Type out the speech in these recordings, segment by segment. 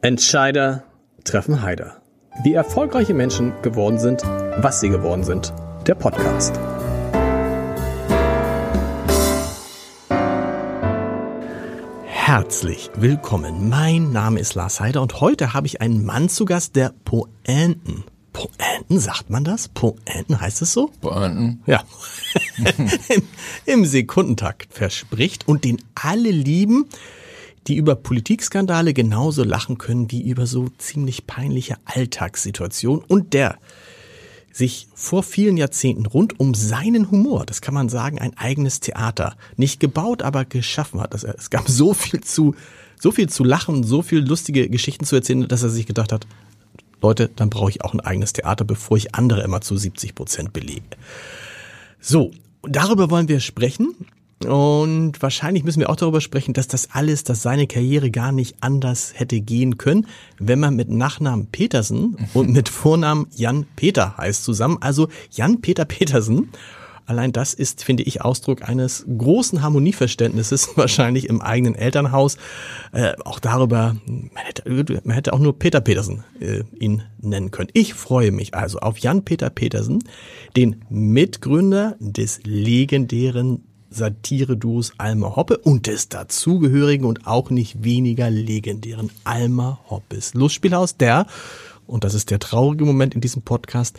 Entscheider treffen Heider. Wie erfolgreiche Menschen geworden sind, was sie geworden sind. Der Podcast. Herzlich willkommen. Mein Name ist Lars Heider und heute habe ich einen Mann zu Gast, der Poenten. Poenten, sagt man das? Poenten heißt es so? Poenten. Ja. Im, Im Sekundentakt verspricht und den alle lieben, die über Politikskandale genauso lachen können wie über so ziemlich peinliche Alltagssituationen und der sich vor vielen Jahrzehnten rund um seinen Humor, das kann man sagen, ein eigenes Theater, nicht gebaut, aber geschaffen hat. Es gab so viel zu, so viel zu lachen, so viel lustige Geschichten zu erzählen, dass er sich gedacht hat, Leute, dann brauche ich auch ein eigenes Theater, bevor ich andere immer zu 70 Prozent belege. So, darüber wollen wir sprechen. Und wahrscheinlich müssen wir auch darüber sprechen, dass das alles, dass seine Karriere gar nicht anders hätte gehen können, wenn man mit Nachnamen Petersen und mit Vornamen Jan Peter heißt zusammen. Also Jan Peter Petersen. Allein das ist, finde ich, Ausdruck eines großen Harmonieverständnisses, wahrscheinlich im eigenen Elternhaus. Äh, auch darüber, man hätte, man hätte auch nur Peter Petersen äh, ihn nennen können. Ich freue mich also auf Jan Peter Petersen, den Mitgründer des legendären Satire-Duos Alma Hoppe und des dazugehörigen und auch nicht weniger legendären Alma Hoppes Lustspielhaus, der, und das ist der traurige Moment in diesem Podcast,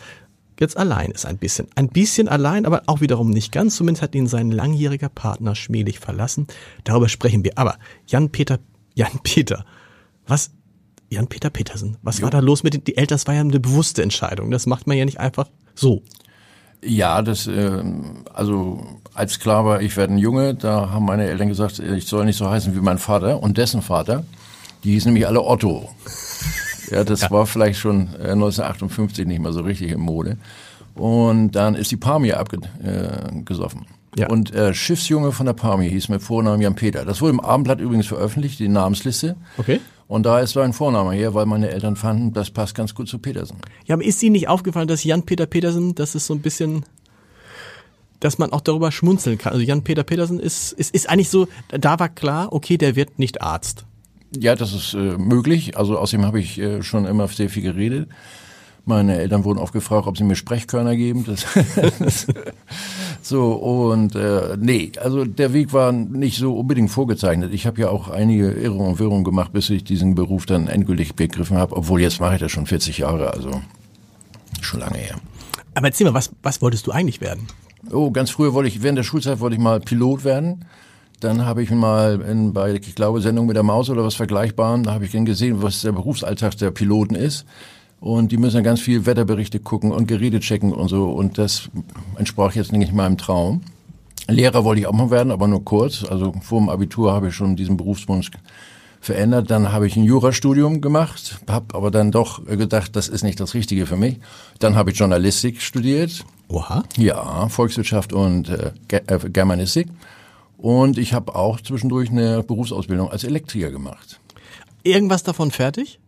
jetzt allein ist ein bisschen. Ein bisschen allein, aber auch wiederum nicht ganz. Zumindest hat ihn sein langjähriger Partner schmählich verlassen. Darüber sprechen wir. Aber Jan-Peter, Jan-Peter, was, Jan-Peter Petersen, was jo. war da los mit den, die Eltern? Das war ja eine bewusste Entscheidung. Das macht man ja nicht einfach so. Ja, das, äh, also als klar war, ich werde ein Junge, da haben meine Eltern gesagt, ich soll nicht so heißen wie mein Vater und dessen Vater. Die hießen nämlich alle Otto. Ja, das ja. war vielleicht schon 1958 äh, nicht mehr so richtig in Mode. Und dann ist die Palmier abgesoffen. Äh, ja. Und äh, Schiffsjunge von der Palmier hieß mit Vornamen Jan Peter. Das wurde im Abendblatt übrigens veröffentlicht, die Namensliste. Okay. Und da ist sein Vorname her, weil meine Eltern fanden, das passt ganz gut zu Petersen. Ja, aber ist Ihnen nicht aufgefallen, dass Jan-Peter Petersen, das ist so ein bisschen, dass man auch darüber schmunzeln kann. Also Jan-Peter Petersen ist, ist, ist eigentlich so, da war klar, okay, der wird nicht Arzt. Ja, das ist äh, möglich. Also außerdem habe ich äh, schon immer sehr viel geredet. Meine Eltern wurden oft gefragt, ob sie mir Sprechkörner geben. Das, das, so und äh, nee, also der Weg war nicht so unbedingt vorgezeichnet. Ich habe ja auch einige Irrungen und Wirrungen gemacht, bis ich diesen Beruf dann endgültig begriffen habe. Obwohl jetzt mache ich das schon 40 Jahre, also schon lange her. Aber erzähl mal, was, was wolltest du eigentlich werden? Oh, ganz früher wollte ich, während der Schulzeit wollte ich mal Pilot werden. Dann habe ich mal in, bei, ich glaube, Sendung mit der Maus oder was Vergleichbaren, da habe ich dann gesehen, was der Berufsalltag der Piloten ist. Und die müssen dann ganz viel Wetterberichte gucken und Geräte checken und so. Und das entsprach jetzt nicht meinem Traum. Lehrer wollte ich auch mal werden, aber nur kurz. Also vor dem Abitur habe ich schon diesen Berufswunsch verändert. Dann habe ich ein Jurastudium gemacht, habe aber dann doch gedacht, das ist nicht das Richtige für mich. Dann habe ich Journalistik studiert. Oha. Ja, Volkswirtschaft und äh, äh Germanistik. Und ich habe auch zwischendurch eine Berufsausbildung als Elektriker gemacht. Irgendwas davon fertig?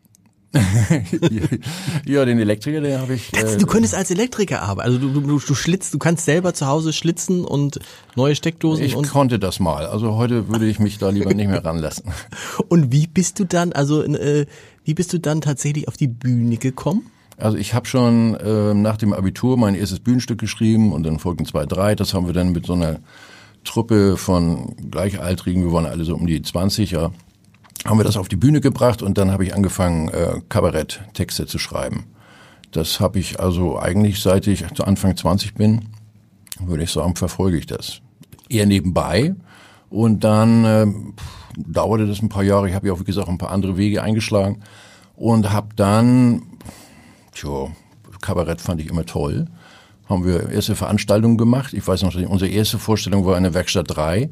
ja, den Elektriker, den habe ich. Das, äh, du könntest als Elektriker arbeiten. Also du, du, du schlitzt, du kannst selber zu Hause schlitzen und neue Steckdosen. Ich konnte das mal. Also heute würde ich mich da lieber nicht mehr ranlassen. Und wie bist du dann, also äh, wie bist du dann tatsächlich auf die Bühne gekommen? Also ich habe schon äh, nach dem Abitur mein erstes Bühnenstück geschrieben und dann folgten zwei, drei. Das haben wir dann mit so einer Truppe von Gleichaltrigen, wir waren alle so um die 20, ja, haben wir das auf die Bühne gebracht und dann habe ich angefangen, äh, Kabaretttexte zu schreiben. Das habe ich also eigentlich, seit ich zu Anfang 20 bin, würde ich sagen, verfolge ich das. Eher nebenbei. Und dann äh, dauerte das ein paar Jahre. Ich habe ja auch, wie gesagt, ein paar andere Wege eingeschlagen und habe dann, tja, Kabarett fand ich immer toll haben wir erste Veranstaltungen gemacht. Ich weiß noch, unsere erste Vorstellung war in der Werkstatt 3.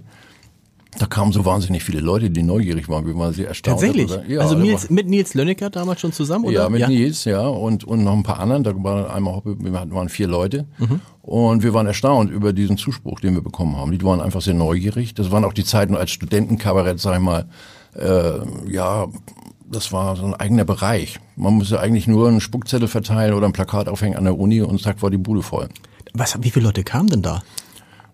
Da kamen so wahnsinnig viele Leute, die neugierig waren. Wir waren sehr erstaunt. Tatsächlich? Ja, also Nils, mit Nils Lönnecker damals schon zusammen? Oder? Ja, mit ja. Nils, ja. Und, und noch ein paar anderen. Da waren einmal, wir waren vier Leute. Mhm. Und wir waren erstaunt über diesen Zuspruch, den wir bekommen haben. Die waren einfach sehr neugierig. Das waren auch die Zeiten als Studentenkabarett, sag ich mal, äh, ja, das war so ein eigener Bereich. Man musste eigentlich nur einen Spuckzettel verteilen oder ein Plakat aufhängen an der Uni und zack war die Bude voll. Was, wie viele Leute kamen denn da?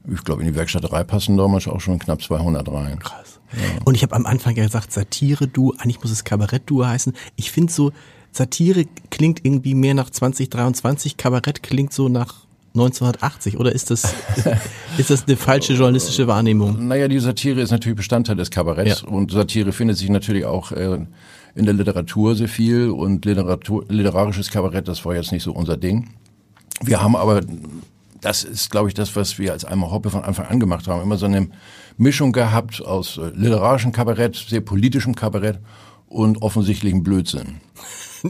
Ich glaube, in die Werkstatterei passen damals auch schon knapp 200 rein. Krass. Ja. Und ich habe am Anfang ja gesagt, Satire-Duo, eigentlich muss es Kabarett-Duo heißen. Ich finde so, Satire klingt irgendwie mehr nach 2023, Kabarett klingt so nach 1980 oder ist das, ist das eine falsche journalistische Wahrnehmung? Naja, die Satire ist natürlich Bestandteil des Kabaretts ja. und Satire findet sich natürlich auch äh, in der Literatur sehr viel und Literatur, literarisches Kabarett, das war jetzt nicht so unser Ding. Wir haben aber, das ist glaube ich das, was wir als Eimer Hoppe von Anfang an gemacht haben, immer so eine Mischung gehabt aus äh, literarischem Kabarett, sehr politischem Kabarett und offensichtlichem Blödsinn.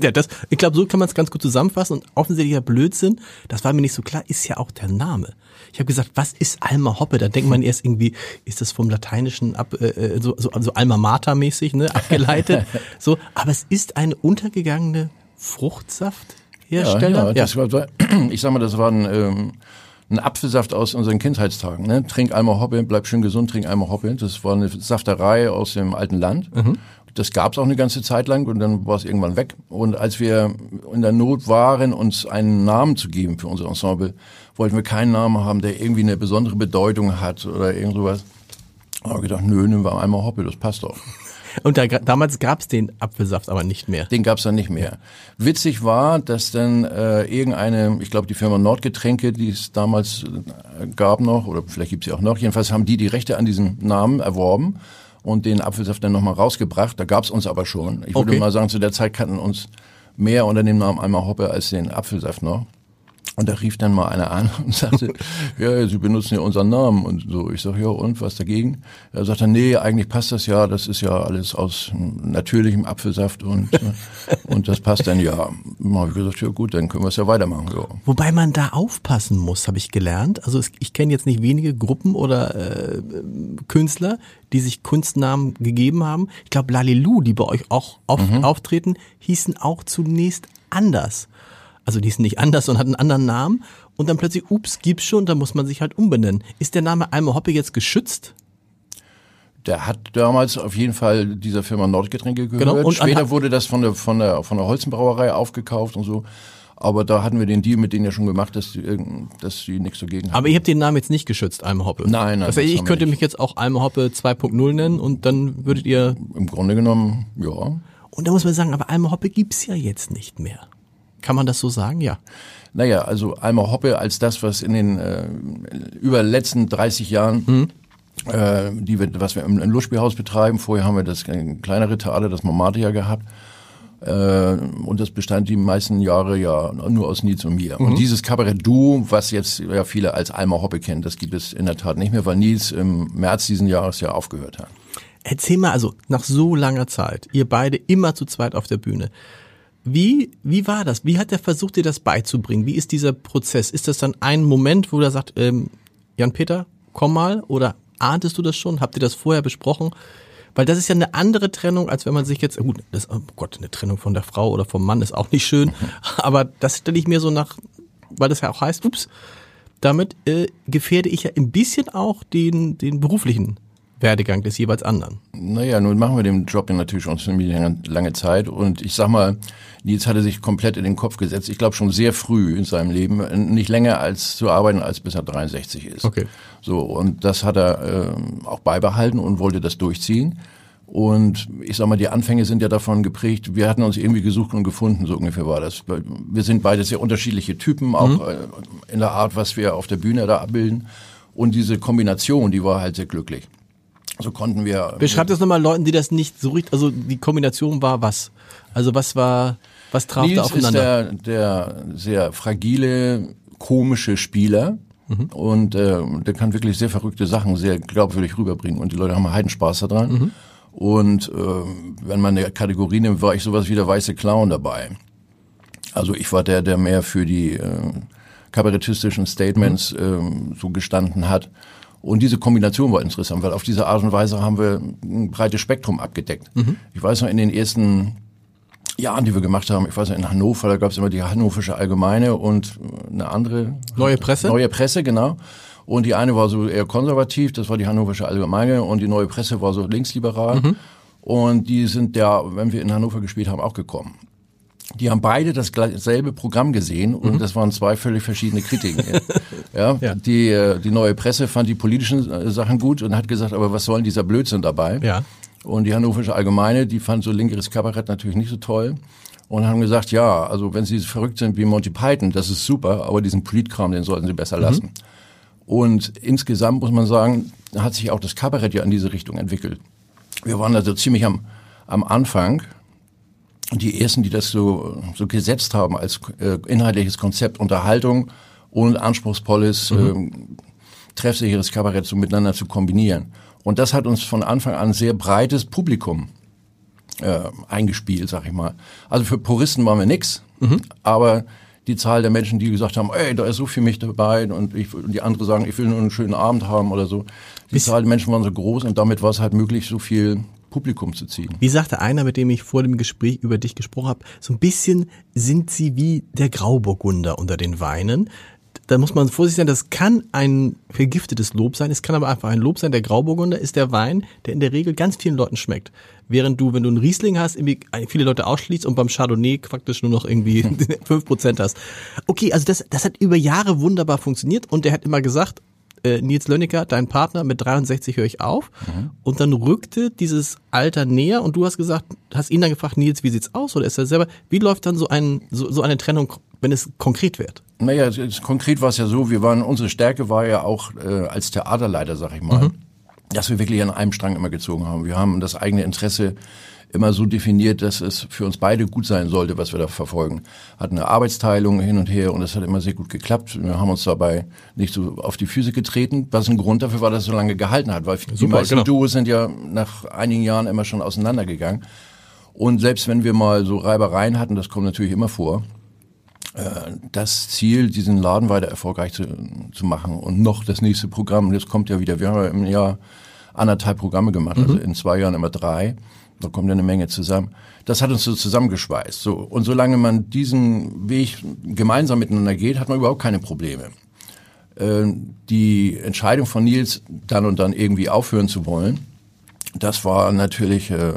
Ja, das, ich glaube, so kann man es ganz gut zusammenfassen. Und offensichtlicher Blödsinn, das war mir nicht so klar, ist ja auch der Name. Ich habe gesagt, was ist Alma Hoppe? Da denkt man erst irgendwie, ist das vom Lateinischen ab, äh, äh so, so also Alma Mater mäßig, ne, abgeleitet. so, aber es ist eine untergegangene Fruchtsafthersteller. Ja, ja, das. War, ich sag mal, das war ein, ähm, ein Apfelsaft aus unseren Kindheitstagen. Ne? Trink einmal Hoppe, bleib schön gesund, trink einmal Hoppe. Das war eine Safterei aus dem alten Land. Mhm. Das gab es auch eine ganze Zeit lang und dann war es irgendwann weg. Und als wir in der Not waren, uns einen Namen zu geben für unser Ensemble, wollten wir keinen Namen haben, der irgendwie eine besondere Bedeutung hat oder irgend sowas. Da habe ich gedacht, nö, nehmen wir einmal Hoppe, das passt doch. Und da, damals gab es den Apfelsaft aber nicht mehr. Den gab es dann nicht mehr. Witzig war, dass dann äh, irgendeine, ich glaube die Firma Nordgetränke, die es damals äh, gab noch, oder vielleicht gibt es sie auch noch, jedenfalls haben die die Rechte an diesem Namen erworben und den Apfelsaft dann nochmal rausgebracht. Da gab es uns aber schon. Ich würde okay. mal sagen, zu der Zeit kannten uns mehr unter dem Namen einmal Hoppe als den Apfelsaft noch. Und da rief dann mal einer an und sagte, ja, Sie benutzen ja unseren Namen und so. Ich sage, ja, und was dagegen? Er sagte, nee, eigentlich passt das ja, das ist ja alles aus natürlichem Apfelsaft und, und das passt dann ja. Dann habe ich gesagt, ja gut, dann können wir es ja weitermachen. Ja. Wobei man da aufpassen muss, habe ich gelernt. Also ich kenne jetzt nicht wenige Gruppen oder äh, Künstler, die sich Kunstnamen gegeben haben. Ich glaube, Lalilu, die bei euch auch auf, mhm. auftreten, hießen auch zunächst anders also die ist nicht anders und hat einen anderen Namen und dann plötzlich, ups, gibt's schon, da muss man sich halt umbenennen. Ist der Name Alma Hoppe jetzt geschützt? Der hat damals auf jeden Fall dieser Firma Nordgetränke gehört. Genau, und Später wurde das von der, von der, von der Holzenbrauerei aufgekauft und so. Aber da hatten wir den Deal mit denen ja schon gemacht, dass die, dass die nichts dagegen haben. Aber ihr habt den Namen jetzt nicht geschützt, Alma Hoppe. Nein, nein. Also ich könnte mich jetzt auch Alma Hoppe 2.0 nennen und dann würdet ihr. Im Grunde genommen, ja. Und da muss man sagen, aber Alma Hoppe gibt's ja jetzt nicht mehr. Kann man das so sagen? Ja. Naja, also Alma Hoppe als das, was in den äh, über letzten 30 Jahren mhm. Äh, die wir, was wir im, im Lustspielhaus betreiben. Vorher haben wir das kleinere Theater, das Momatia gehabt. Äh, und das bestand die meisten Jahre ja nur aus Nils und mir. Mhm. Und dieses Kabarett Duo, was jetzt ja viele als Alma Hoppe kennen, das gibt es in der Tat nicht mehr, weil Nils im März diesen Jahres ja aufgehört hat. Erzähl mal, also nach so langer Zeit, ihr beide immer zu zweit auf der Bühne. Wie, wie war das? Wie hat er versucht, dir das beizubringen? Wie ist dieser Prozess? Ist das dann ein Moment, wo er sagt, ähm, Jan-Peter, komm mal? Oder ahntest du das schon? Habt ihr das vorher besprochen? Weil das ist ja eine andere Trennung, als wenn man sich jetzt, gut, das, oh Gott, eine Trennung von der Frau oder vom Mann ist auch nicht schön, aber das stelle ich mir so nach, weil das ja auch heißt, ups, damit äh, gefährde ich ja ein bisschen auch den, den beruflichen Werdegang des jeweils anderen. Naja, nun machen wir den Job ja natürlich schon ziemlich lange, lange Zeit und ich sag mal, Nils hatte sich komplett in den Kopf gesetzt, ich glaube schon sehr früh in seinem Leben, nicht länger als zu arbeiten, als bis er 63 ist. Okay. So, und das hat er äh, auch beibehalten und wollte das durchziehen. Und ich sag mal, die Anfänge sind ja davon geprägt, wir hatten uns irgendwie gesucht und gefunden, so ungefähr war das. Wir sind beide sehr unterschiedliche Typen, auch mhm. Äh, in der Art, was wir auf der Bühne da abbilden. Und diese Kombination, die war halt sehr glücklich. So konnten wir. Beschreibt das nochmal Leuten, die das nicht so richtig, also die Kombination war was? Also was war, was traf Nils da aufeinander? ist der, der sehr fragile, komische Spieler. Mhm. Und äh, der kann wirklich sehr verrückte Sachen sehr glaubwürdig rüberbringen. Und die Leute haben heiden Spaß daran. Mhm. Und äh, wenn man eine Kategorie nimmt, war ich sowas wie der weiße Clown dabei. Also ich war der, der mehr für die äh, kabarettistischen Statements mhm. äh, so gestanden hat. Und diese Kombination war interessant, weil auf diese Art und Weise haben wir ein breites Spektrum abgedeckt. Mhm. Ich weiß noch, in den ersten Jahren, die wir gemacht haben, ich weiß noch, in Hannover, da gab es immer die Hannoversche Allgemeine und eine andere. Neue Presse? Neue Presse, genau. Und die eine war so eher konservativ, das war die Hannoversche Allgemeine und die neue Presse war so linksliberal. Mhm. Und die sind ja, wenn wir in Hannover gespielt haben, auch gekommen. Die haben beide dasselbe Programm gesehen und mhm. das waren zwei völlig verschiedene Kritiken. Ja, ja. Die, äh, die neue Presse fand die politischen äh, Sachen gut und hat gesagt, aber was soll denn dieser Blödsinn dabei? Ja. Und die Hannoversche Allgemeine, die fand so linkeres Kabarett natürlich nicht so toll und haben gesagt, ja, also wenn Sie verrückt sind wie Monty Python, das ist super, aber diesen Politkram, den sollten Sie besser lassen. Mhm. Und insgesamt muss man sagen, hat sich auch das Kabarett ja in diese Richtung entwickelt. Wir waren also ziemlich am, am Anfang. Die ersten, die das so, so gesetzt haben als äh, inhaltliches Konzept Unterhaltung und anspruchsvolles, mhm. äh, treffsicheres Kabarett so miteinander zu kombinieren. Und das hat uns von Anfang an sehr breites Publikum äh, eingespielt, sag ich mal. Also für Puristen waren wir nix, mhm. aber die Zahl der Menschen, die gesagt haben, ey, da ist so viel mich dabei und, ich, und die andere sagen, ich will nur einen schönen Abend haben oder so. Die Zahl der Menschen waren so groß und damit war es halt möglich, so viel Publikum zu ziehen. Wie sagte einer, mit dem ich vor dem Gespräch über dich gesprochen habe, so ein bisschen sind sie wie der Grauburgunder unter den Weinen da muss man vorsichtig sein, das kann ein vergiftetes Lob sein, es kann aber einfach ein Lob sein. Der Grauburgunder ist der Wein, der in der Regel ganz vielen Leuten schmeckt. Während du, wenn du einen Riesling hast, irgendwie viele Leute ausschließt und beim Chardonnay praktisch nur noch irgendwie fünf Prozent hast. Okay, also das, das hat über Jahre wunderbar funktioniert und der hat immer gesagt, äh, Nils Lönnecker, dein Partner, mit 63 höre ich auf. Mhm. Und dann rückte dieses Alter näher und du hast gesagt, hast ihn dann gefragt, Nils, wie sieht's aus? Oder ist er selber, wie läuft dann so, ein, so, so eine Trennung, wenn es konkret wird? Naja, konkret war es ja so, wir waren, unsere Stärke war ja auch äh, als Theaterleiter, sag ich mal, mhm. dass wir wirklich an einem Strang immer gezogen haben. Wir haben das eigene Interesse immer so definiert, dass es für uns beide gut sein sollte, was wir da verfolgen. Hatten eine Arbeitsteilung hin und her und es hat immer sehr gut geklappt. Wir haben uns dabei nicht so auf die Füße getreten, was ein Grund dafür war, dass es so lange gehalten hat, weil Super, die meisten genau. Duos sind ja nach einigen Jahren immer schon auseinandergegangen. Und selbst wenn wir mal so Reibereien hatten, das kommt natürlich immer vor, äh, das Ziel, diesen Laden weiter erfolgreich zu, zu machen und noch das nächste Programm, das kommt ja wieder. Wir haben ja im Jahr anderthalb Programme gemacht, also mhm. also in zwei Jahren immer drei. Da kommt ja eine Menge zusammen. Das hat uns so zusammengeschweißt. So. Und solange man diesen Weg gemeinsam miteinander geht, hat man überhaupt keine Probleme. Äh, die Entscheidung von Nils, dann und dann irgendwie aufhören zu wollen, das war natürlich, äh, ja,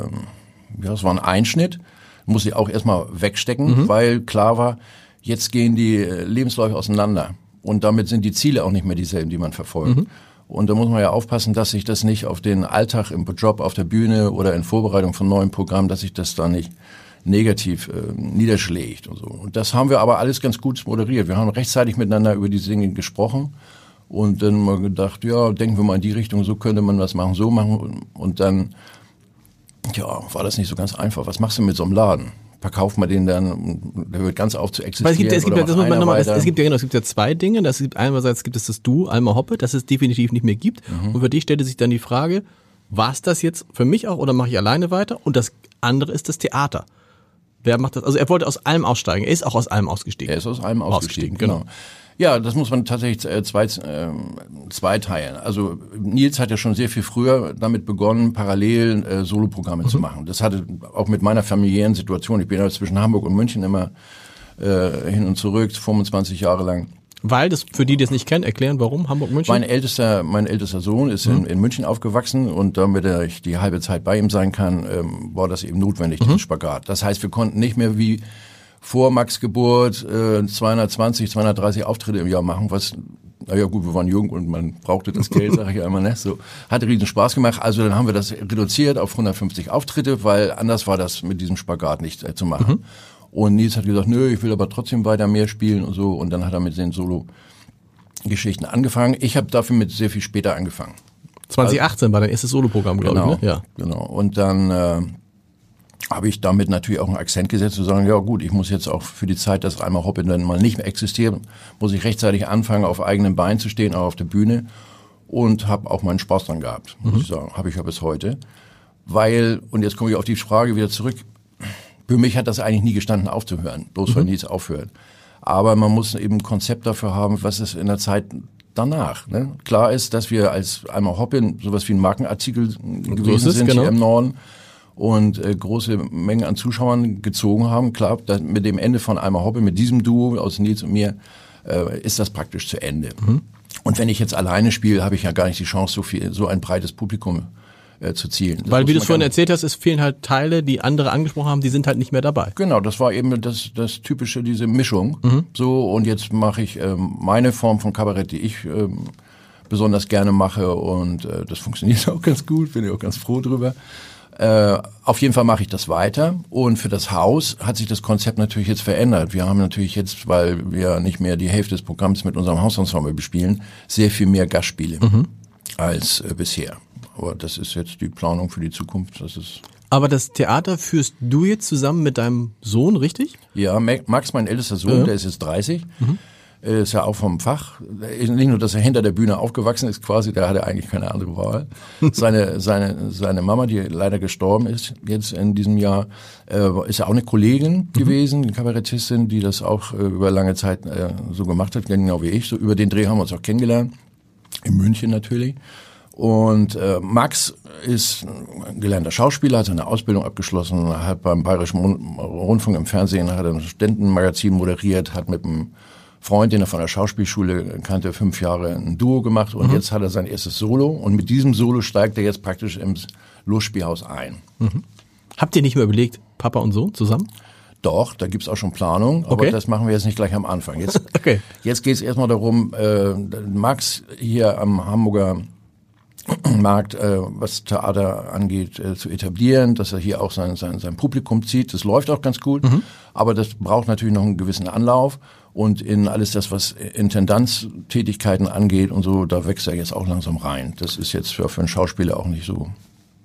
das war ein Einschnitt. Muss ich auch erstmal wegstecken, mhm. weil klar war, jetzt gehen die äh, Lebensläufe auseinander. Und damit sind die Ziele auch nicht mehr dieselben, die man verfolgt. Mhm. Und da muss man ja aufpassen, dass sich das nicht auf den Alltag im Job auf der Bühne oder in Vorbereitung von neuen Programmen, dass sich das da nicht negativ äh, niederschlägt und so. Und das haben wir aber alles ganz gut moderiert. Wir haben rechtzeitig miteinander über diese Dinge gesprochen und dann mal gedacht, ja, denken wir mal in die Richtung, so könnte man das machen, so machen. Und dann, ja, war das nicht so ganz einfach. Was machst du mit so einem Laden? Verkauft man den dann, der wird ganz auf zu existieren. es gibt, es gibt, ja, das muss man nochmal, es, es, gibt ja genau, es gibt ja zwei Dinge. Das gibt einerseits gibt es das Du, Alma Hoppe, das es definitiv nicht mehr gibt. Mhm. Und für dich stellte sich dann die Frage, war es das jetzt für mich auch oder mache ich alleine weiter? Und das andere ist das Theater. Wer macht das? Also er wollte aus allem aussteigen. Er ist auch aus allem ausgestiegen. Er ist aus allem ausgestiegen, ausgestiegen genau. genau. Ja, das muss man tatsächlich äh, zwei, äh, zweiteilen. Also Nils hat ja schon sehr viel früher damit begonnen, parallel äh, Soloprogramme mhm. zu machen. Das hatte auch mit meiner familiären Situation. Ich bin ja zwischen Hamburg und München immer äh, hin und zurück, 25 Jahre lang. Weil das für die, die es nicht kennen, erklären, warum Hamburg München? Mein ältester, mein ältester Sohn ist mhm. in, in, München aufgewachsen und damit ich die halbe Zeit bei ihm sein kann, ähm, war das eben notwendig, mhm. diesen Spagat. Das heißt, wir konnten nicht mehr wie vor Max Geburt äh, 220, 230 Auftritte im Jahr machen, was naja gut, wir waren jung und man brauchte das Geld, sage ich ja immer, ne? So, hat riesen Spaß gemacht. Also dann haben wir das reduziert auf 150 Auftritte, weil anders war das mit diesem Spagat nicht äh, zu machen. Mhm. Und Nils hat gesagt, nö, ich will aber trotzdem weiter mehr spielen und so. Und dann hat er mit den Solo-Geschichten angefangen. Ich habe dafür mit sehr viel später angefangen. 2018 also, war dein erstes Soloprogramm, glaube genau, ich. Ne? Ja, genau. Und dann äh, habe ich damit natürlich auch einen Akzent gesetzt, zu sagen, ja gut, ich muss jetzt auch für die Zeit, dass einmal Hoppin dann mal nicht mehr existiert, muss ich rechtzeitig anfangen, auf eigenen Beinen zu stehen, auch auf der Bühne und habe auch meinen Spaß dran gehabt, muss mhm. ich sagen, habe ich ja bis heute. Weil, und jetzt komme ich auf die Frage wieder zurück, für mich hat das eigentlich nie gestanden, aufzuhören, bloß mhm. weil nichts aufhört. Aber man muss eben ein Konzept dafür haben, was ist in der Zeit danach. Ne? Klar ist, dass wir als einmal Hoppin sowas wie ein Markenartikel gewesen so sind genau. hier im Norden und äh, große Mengen an Zuschauern gezogen haben. Klar, mit dem Ende von Einmal Hoppe, mit diesem Duo aus Nils und mir, äh, ist das praktisch zu Ende. Mhm. Und wenn ich jetzt alleine spiele, habe ich ja gar nicht die Chance, so viel, so ein breites Publikum äh, zu zielen. Das Weil, wie du es vorhin erzählt hast, es fehlen halt Teile, die andere angesprochen haben, die sind halt nicht mehr dabei. Genau, das war eben das, das typische, diese Mischung. So, und jetzt mache ich ähm, meine Form von Kabarett, die ich ähm, besonders gerne mache und äh, das funktioniert auch ganz gut, bin ich auch ganz froh drüber. Äh, auf jeden Fall mache ich das weiter und für das Haus hat sich das Konzept natürlich jetzt verändert. Wir haben natürlich jetzt, weil wir nicht mehr die Hälfte des Programms mit unserem Hausensemble bespielen, sehr viel mehr Gastspiele als äh, bisher. Aber das ist jetzt die Planung für die Zukunft. Das ist Aber das Theater führst du jetzt zusammen mit deinem Sohn, richtig? Ja, Ma- Max, mein ältester Sohn, der ist jetzt 30. Er Ist ja auch vom Fach. Nicht nur, dass er hinter der Bühne aufgewachsen ist, quasi, da hat er eigentlich keine andere Wahl. seine, seine, seine Mama, die leider gestorben ist, jetzt in diesem Jahr, äh, ist ja auch eine Kollegin gewesen, eine Kabarettistin, die das auch äh, über lange Zeit äh, so gemacht hat, genau wie ich. So über den Dreh haben wir uns auch kennengelernt. In München natürlich. Und äh, Max ist ein gelernter Schauspieler, hat seine Ausbildung abgeschlossen, hat beim Bayerischen Rund- Rundfunk im Fernsehen, hat ein Studentenmagazin moderiert, hat mit einem Freund, den er von der Schauspielschule kannte, fünf Jahre ein Duo gemacht und jetzt hat er sein erstes Solo und mit diesem Solo steigt er jetzt praktisch ins Lustspielhaus ein. Habt ihr nicht mehr überlegt, Papa und Sohn zusammen? Doch, da gibt's auch schon Planung, aber Okay. das machen wir jetzt nicht gleich am Anfang. Jetzt, Okay. jetzt geht's erstmal darum, äh, Max hier am Hamburger Markt, äh, was Theater angeht, äh, zu etablieren, dass er hier auch sein, sein, sein Publikum zieht. Das läuft auch ganz gut, aber das braucht natürlich noch einen gewissen Anlauf. Und in alles das, was Intendanztätigkeiten angeht und so, da wächst er jetzt auch langsam rein. Das ist jetzt für, für einen Schauspieler auch nicht so.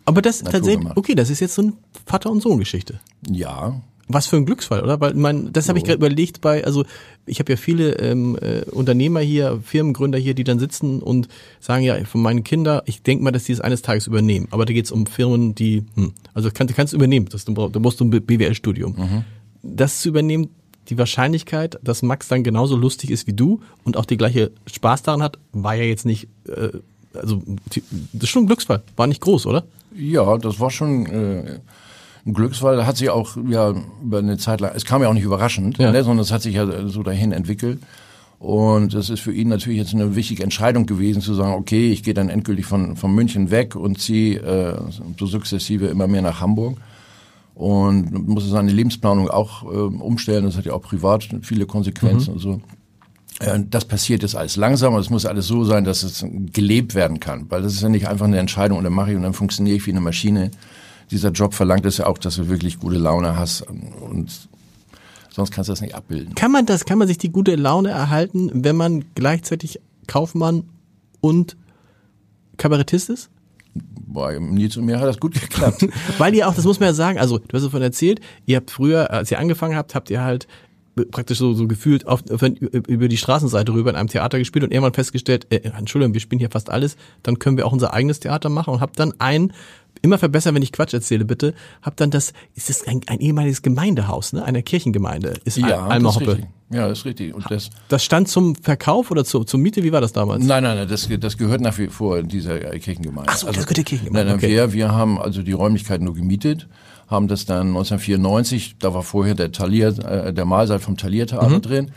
Aber das tatsächlich, gemacht. okay, das ist jetzt so eine Vater- und Sohn-Geschichte. Ja, Was für ein Glücksfall, oder? Weil mein, das habe ich gerade überlegt bei, also ich habe ja viele ähm, äh, Unternehmer hier, Firmengründer hier, die dann sitzen und sagen, ja, von meinen Kindern, ich denke mal, dass die es eines Tages übernehmen. Aber da geht es um Firmen, die, hm, also kann, du kannst übernehmen, das, du, brauchst- du musst ein BWL-Studium. Das zu übernehmen, die Wahrscheinlichkeit, dass Max dann genauso lustig ist wie du und auch die gleiche Spaß daran hat, war ja jetzt nicht, äh, also das ist schon ein Glücksfall, war nicht groß, oder? Ja, das war schon äh, ein Glücksfall. Da hat sich auch ja über eine Zeit lang, es kam ja auch nicht überraschend, Ja. ne, sondern es hat sich ja so dahin entwickelt. Und das ist für ihn natürlich jetzt eine wichtige Entscheidung gewesen, zu sagen, okay, ich gehe dann endgültig von, von München weg und ziehe äh, so sukzessive immer mehr nach Hamburg. Und muss seine Lebensplanung auch äh, umstellen. Das hat ja auch privat viele Konsequenzen und so. Äh, Das passiert jetzt alles langsam, es muss alles so sein, dass es gelebt werden kann. Weil das ist ja nicht einfach eine Entscheidung und dann mache ich und dann funktioniere ich wie eine Maschine. Dieser Job verlangt es ja auch, dass du wirklich gute Laune hast und sonst kannst du das nicht abbilden. Kann man das, kann man sich die gute Laune erhalten, wenn man gleichzeitig Kaufmann und Kabarettist ist? Bei Nils und mir hat das gut geklappt. Weil ihr auch, das muss man ja sagen, also du hast davon erzählt, ihr habt früher, als ihr angefangen habt, habt ihr halt praktisch so, so gefühlt auf, auf, über die Straßenseite rüber in einem Theater gespielt und irgendwann festgestellt, äh, Entschuldigung, wir spielen hier fast alles, dann können wir auch unser eigenes Theater machen und habt dann ein, immer verbessern, wenn ich Quatsch erzähle, bitte, habt dann das, ist das ein, ein ehemaliges Gemeindehaus, ne, einer Kirchengemeinde, ist ja, Alma ist Hoppe. richtig. Ja, das ist richtig. Und das, Das stand zum Verkauf oder zur, zur Miete, wie war das damals? Nein, nein, nein, das, das gehört nach wie vor dieser äh, Kirchengemeinde. Ach so, das gehört der Kirchengemeinde, Nein, nein, okay. wir, wir haben also die Räumlichkeiten nur gemietet, haben das dann 1994, da war vorher der Talier, äh, der Mahlsaal vom Talier Theater drin.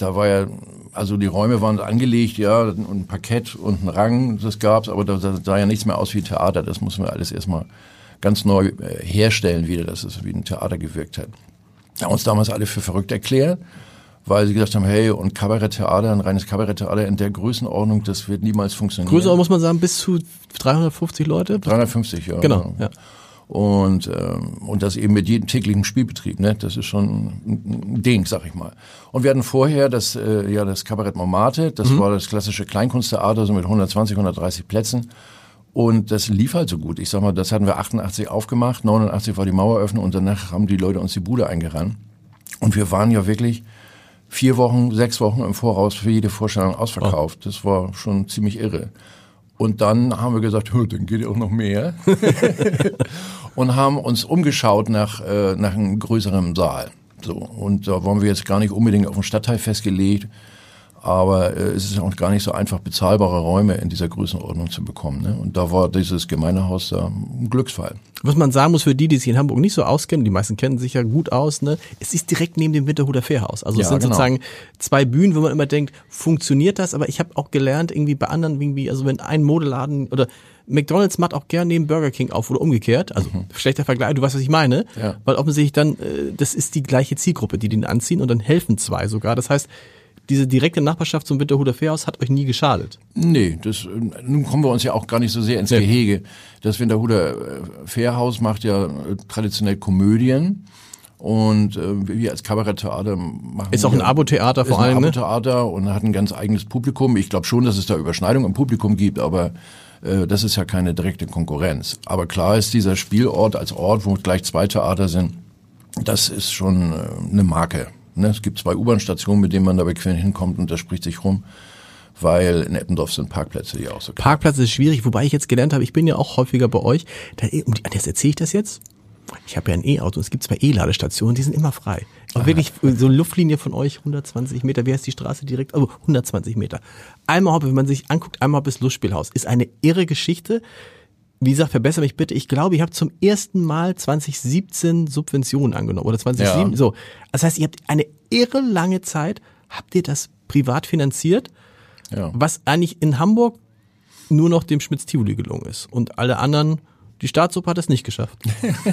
Da war ja, also die Räume waren angelegt, ja, und ein Parkett und ein Rang, das gab's, aber da, da sah ja nichts mehr aus wie Theater. Das mussten wir alles erstmal ganz neu äh, herstellen wieder, dass es wie ein Theater gewirkt hat. Da haben uns damals alle für verrückt erklärt, weil sie gesagt haben, hey, und Kabaretttheater, ein reines Kabaretttheater in der Größenordnung, das wird niemals funktionieren. Größer muss man sagen, bis zu 350 Leute? 350, ja. Genau, ja. Und, ähm, und das eben mit jedem täglichen Spielbetrieb, ne? Das ist schon ein Ding, sag ich mal. Und wir hatten vorher das, äh, ja, das Kabarett Montmartre, das war das klassische Kleinkunsttheater, so mit 120, 130 Plätzen. Und das lief halt so gut. Ich sag mal, das hatten wir 88 aufgemacht, 89 war die Maueröffnung und danach haben die Leute uns die Bude eingerannt. Und wir waren ja wirklich vier Wochen, sechs Wochen im Voraus für jede Vorstellung ausverkauft. Das war schon ziemlich irre. Und dann haben wir gesagt, "Hö, dann geht ja auch noch mehr. und haben uns umgeschaut nach, äh, nach einem größeren Saal. So. Und da waren wir jetzt gar nicht unbedingt auf den Stadtteil festgelegt. Aber äh, es ist auch gar nicht so einfach, bezahlbare Räume in dieser Größenordnung zu bekommen. Ne? Und da war dieses Gemeindehaus da ein Glücksfall. Was man sagen muss für die, die sich in Hamburg nicht so auskennen, die meisten kennen sich ja gut aus, ne? Es ist direkt neben dem Winterhuder Fährhaus. Also es Ja, sind genau. sozusagen zwei Bühnen, wo man immer denkt, funktioniert das? Aber ich habe auch gelernt, irgendwie bei anderen, irgendwie, also wenn ein Modeladen oder McDonalds macht auch gern neben Burger King auf oder umgekehrt. Also mhm. schlechter Vergleich, du weißt, was ich meine. Ja. Weil offensichtlich dann, äh, das ist die gleiche Zielgruppe, die den anziehen und dann helfen zwei sogar. Das heißt, diese direkte Nachbarschaft zum Winterhuder Fährhaus hat euch nie geschadet. Nee, das, nun kommen wir uns ja auch gar nicht so sehr ins nee. Gehege. Das Winterhuder äh, Fährhaus macht ja äh, traditionell Komödien. Und äh, wir als Kabaretttheater machen. Ist auch ein Abo-Theater vor allem. Ein ne? Abo-Theater und hat ein ganz eigenes Publikum. Ich glaube schon, dass es da Überschneidung im Publikum gibt, aber äh, das ist ja keine direkte Konkurrenz. Aber klar ist dieser Spielort als Ort, wo gleich zwei Theater sind, das ist schon äh, eine Marke. Ne? Es gibt zwei U-Bahn-Stationen, mit denen man da bequem hinkommt und das spricht sich rum weil in Eppendorf sind Parkplätze ja auch so. Parkplatz ist schwierig, wobei ich jetzt gelernt habe, ich bin ja auch häufiger bei euch. Da, um die, jetzt erzähle ich das jetzt. Ich habe ja ein E-Auto, es gibt zwei E-Ladestationen, die sind immer frei. Aber wirklich so eine Luftlinie von euch, 120 Meter, wie heißt die Straße direkt? Also 120 Meter. Einmal Hoppe, wenn man sich anguckt, einmal bis Lustspielhaus, ist eine irre Geschichte wie gesagt, verbessere mich bitte. Ich glaube, ihr habt zum ersten Mal 2017 Subventionen angenommen oder 2007. Ja. So, das heißt, ihr habt eine irre lange Zeit habt ihr das privat finanziert, ja. was eigentlich in Hamburg nur noch dem Schmitz-Tivoli gelungen ist und alle anderen die Staatsoper hat es nicht geschafft.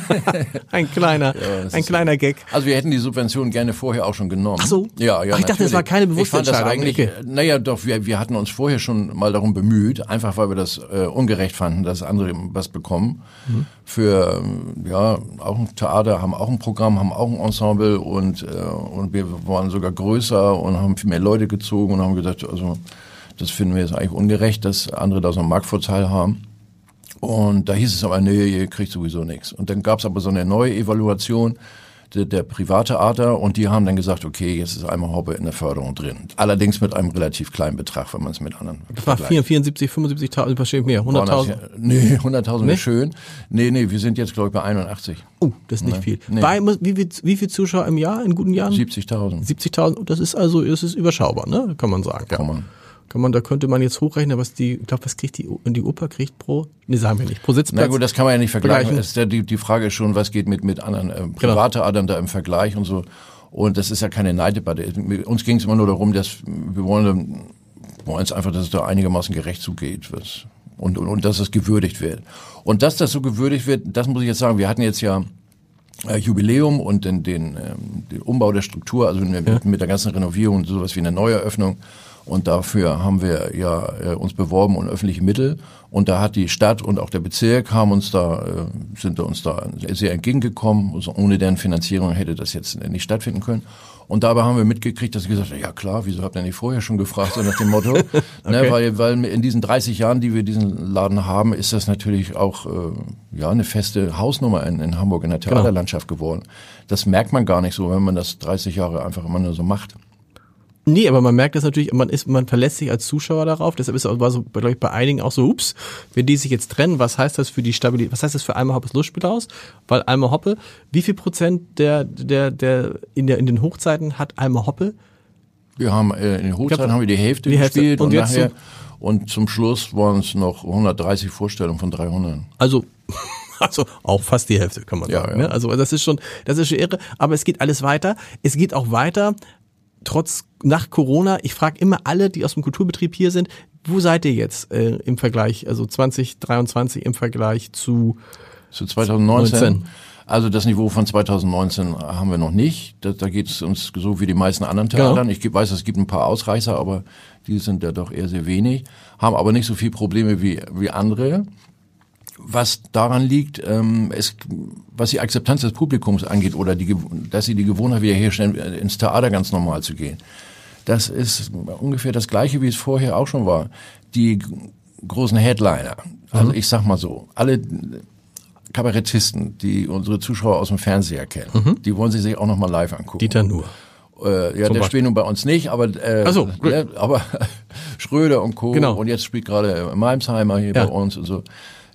ein kleiner, ja, ein kleiner so. Gag. Also wir hätten die Subvention gerne vorher auch schon genommen. Ach so. Ja, ja. Ach, ich dachte, das war keine bewusste ich fand. Das eigentlich, okay. Naja, doch, wir, wir hatten uns vorher schon mal darum bemüht, einfach weil wir das äh, ungerecht fanden, dass andere was bekommen. Mhm. Für, ja, auch ein Theater, haben auch ein Programm, haben auch ein Ensemble und, äh, und wir waren sogar größer und haben viel mehr Leute gezogen und haben gesagt, also, das finden wir jetzt eigentlich ungerecht, dass andere da so einen Marktvorteil haben. Und da hieß es aber, nee, ihr kriegt sowieso nichts. Und dann gab es aber so eine neue Evaluation der, der Privattheater und die haben dann gesagt, okay, jetzt ist einmal Hoppe in der Förderung drin. Allerdings mit einem relativ kleinen Betrag, wenn man es mit anderen Das war 74, 75.000, wahrscheinlich mehr, 100.000? Nee, 100.000 nee? ist schön. Nee, nee, wir sind jetzt, glaube ich, bei 81. Oh, das ist nicht nee. viel. Nee. Bei, wie, wie, wie viel Zuschauer im Jahr, in guten Jahren? 70.000. 70.000, das ist also, das ist überschaubar, ne? Kann man sagen. Kann ja. man. Kann man, da könnte man jetzt hochrechnen, was die, ich glaube, was kriegt die, die Oper kriegt pro, nee, sagen wir nicht, pro Sitzplatz. Na gut, das kann man ja nicht vergleichen. Ist ja die, die Frage ist schon, was geht mit, mit anderen, äh, Privattheatern genau. da im Vergleich und so. Und das ist ja keine Neiddebatte. Uns ging es immer nur darum, dass wir wollen, wollen es einfach, dass es da einigermaßen gerecht zugeht. Was, und, und, und dass es gewürdigt wird. Und dass das so gewürdigt wird, das muss ich jetzt sagen, wir hatten jetzt ja äh, Jubiläum und den, den, ähm, den Umbau der Struktur, also mit, ja. mit der ganzen Renovierung und sowas wie eine Neueröffnung. Und dafür haben wir ja äh, uns beworben um öffentliche Mittel. Und da hat die Stadt und auch der Bezirk haben uns da, äh, sind uns da sehr entgegengekommen. Also ohne deren Finanzierung hätte das jetzt nicht stattfinden können. Und dabei haben wir mitgekriegt, dass sie gesagt haben, ja klar, wieso habt ihr nicht vorher schon gefragt, so nach dem Motto. Ne, okay. ne, weil, weil in diesen 30 Jahren, die wir diesen Laden haben, ist das natürlich auch äh, ja eine feste Hausnummer in, in Hamburg in der genau. Theaterlandschaft genau. geworden. Das merkt man gar nicht so, wenn man das 30 Jahre einfach immer nur so macht. Nee, aber man merkt das natürlich, man ist, man verlässt sich als Zuschauer darauf. Deshalb ist es war so, glaube ich, bei einigen auch so, ups, wenn die sich jetzt trennen, was heißt das für die Stabilität, was heißt das für Alma Hoppes Lustspielhaus? Weil Alma Hoppe, wie viel Prozent der, der, der, in der, in den Hochzeiten hat Alma Hoppe? Wir haben, äh, in den Hochzeiten glaub, haben wir die Hälfte die gespielt Hälfte. und, und nachher, so und zum Schluss waren es noch 130 Vorstellungen von 300. Also, also auch fast die Hälfte, kann man ja, sagen. Ja. Ne? Also das ist schon, das ist schon irre. Aber es geht alles weiter. Es geht auch weiter trotz nach Corona, ich frage immer alle, die aus dem Kulturbetrieb hier sind, wo seid ihr jetzt äh, im Vergleich, also 2023 im Vergleich zu, zu 2019? 19? Also das Niveau von 2019 haben wir noch nicht. Da, da geht es uns so wie die meisten anderen. Theatern. Genau. Ich weiß, es gibt ein paar Ausreißer, aber die sind ja doch eher sehr wenig, haben aber nicht so viel Probleme wie, wie andere was daran liegt, ähm, es, was die Akzeptanz des Publikums angeht oder die, dass sie die Gewohnheit wiederherstellen, ins Theater ganz normal zu gehen. Das ist ungefähr das Gleiche, wie es vorher auch schon war. Die großen Headliner, also mhm. ich sag mal so, alle Kabarettisten, die unsere Zuschauer aus dem Fernseher kennen, mhm. die wollen sie sich auch noch mal live angucken. Dieter Nur. Äh, ja, der spielt nun bei uns nicht, aber äh, Ach so, ja, aber Schröder und Co. Genau. Und jetzt spielt gerade Malmsheimer hier ja. bei uns und so.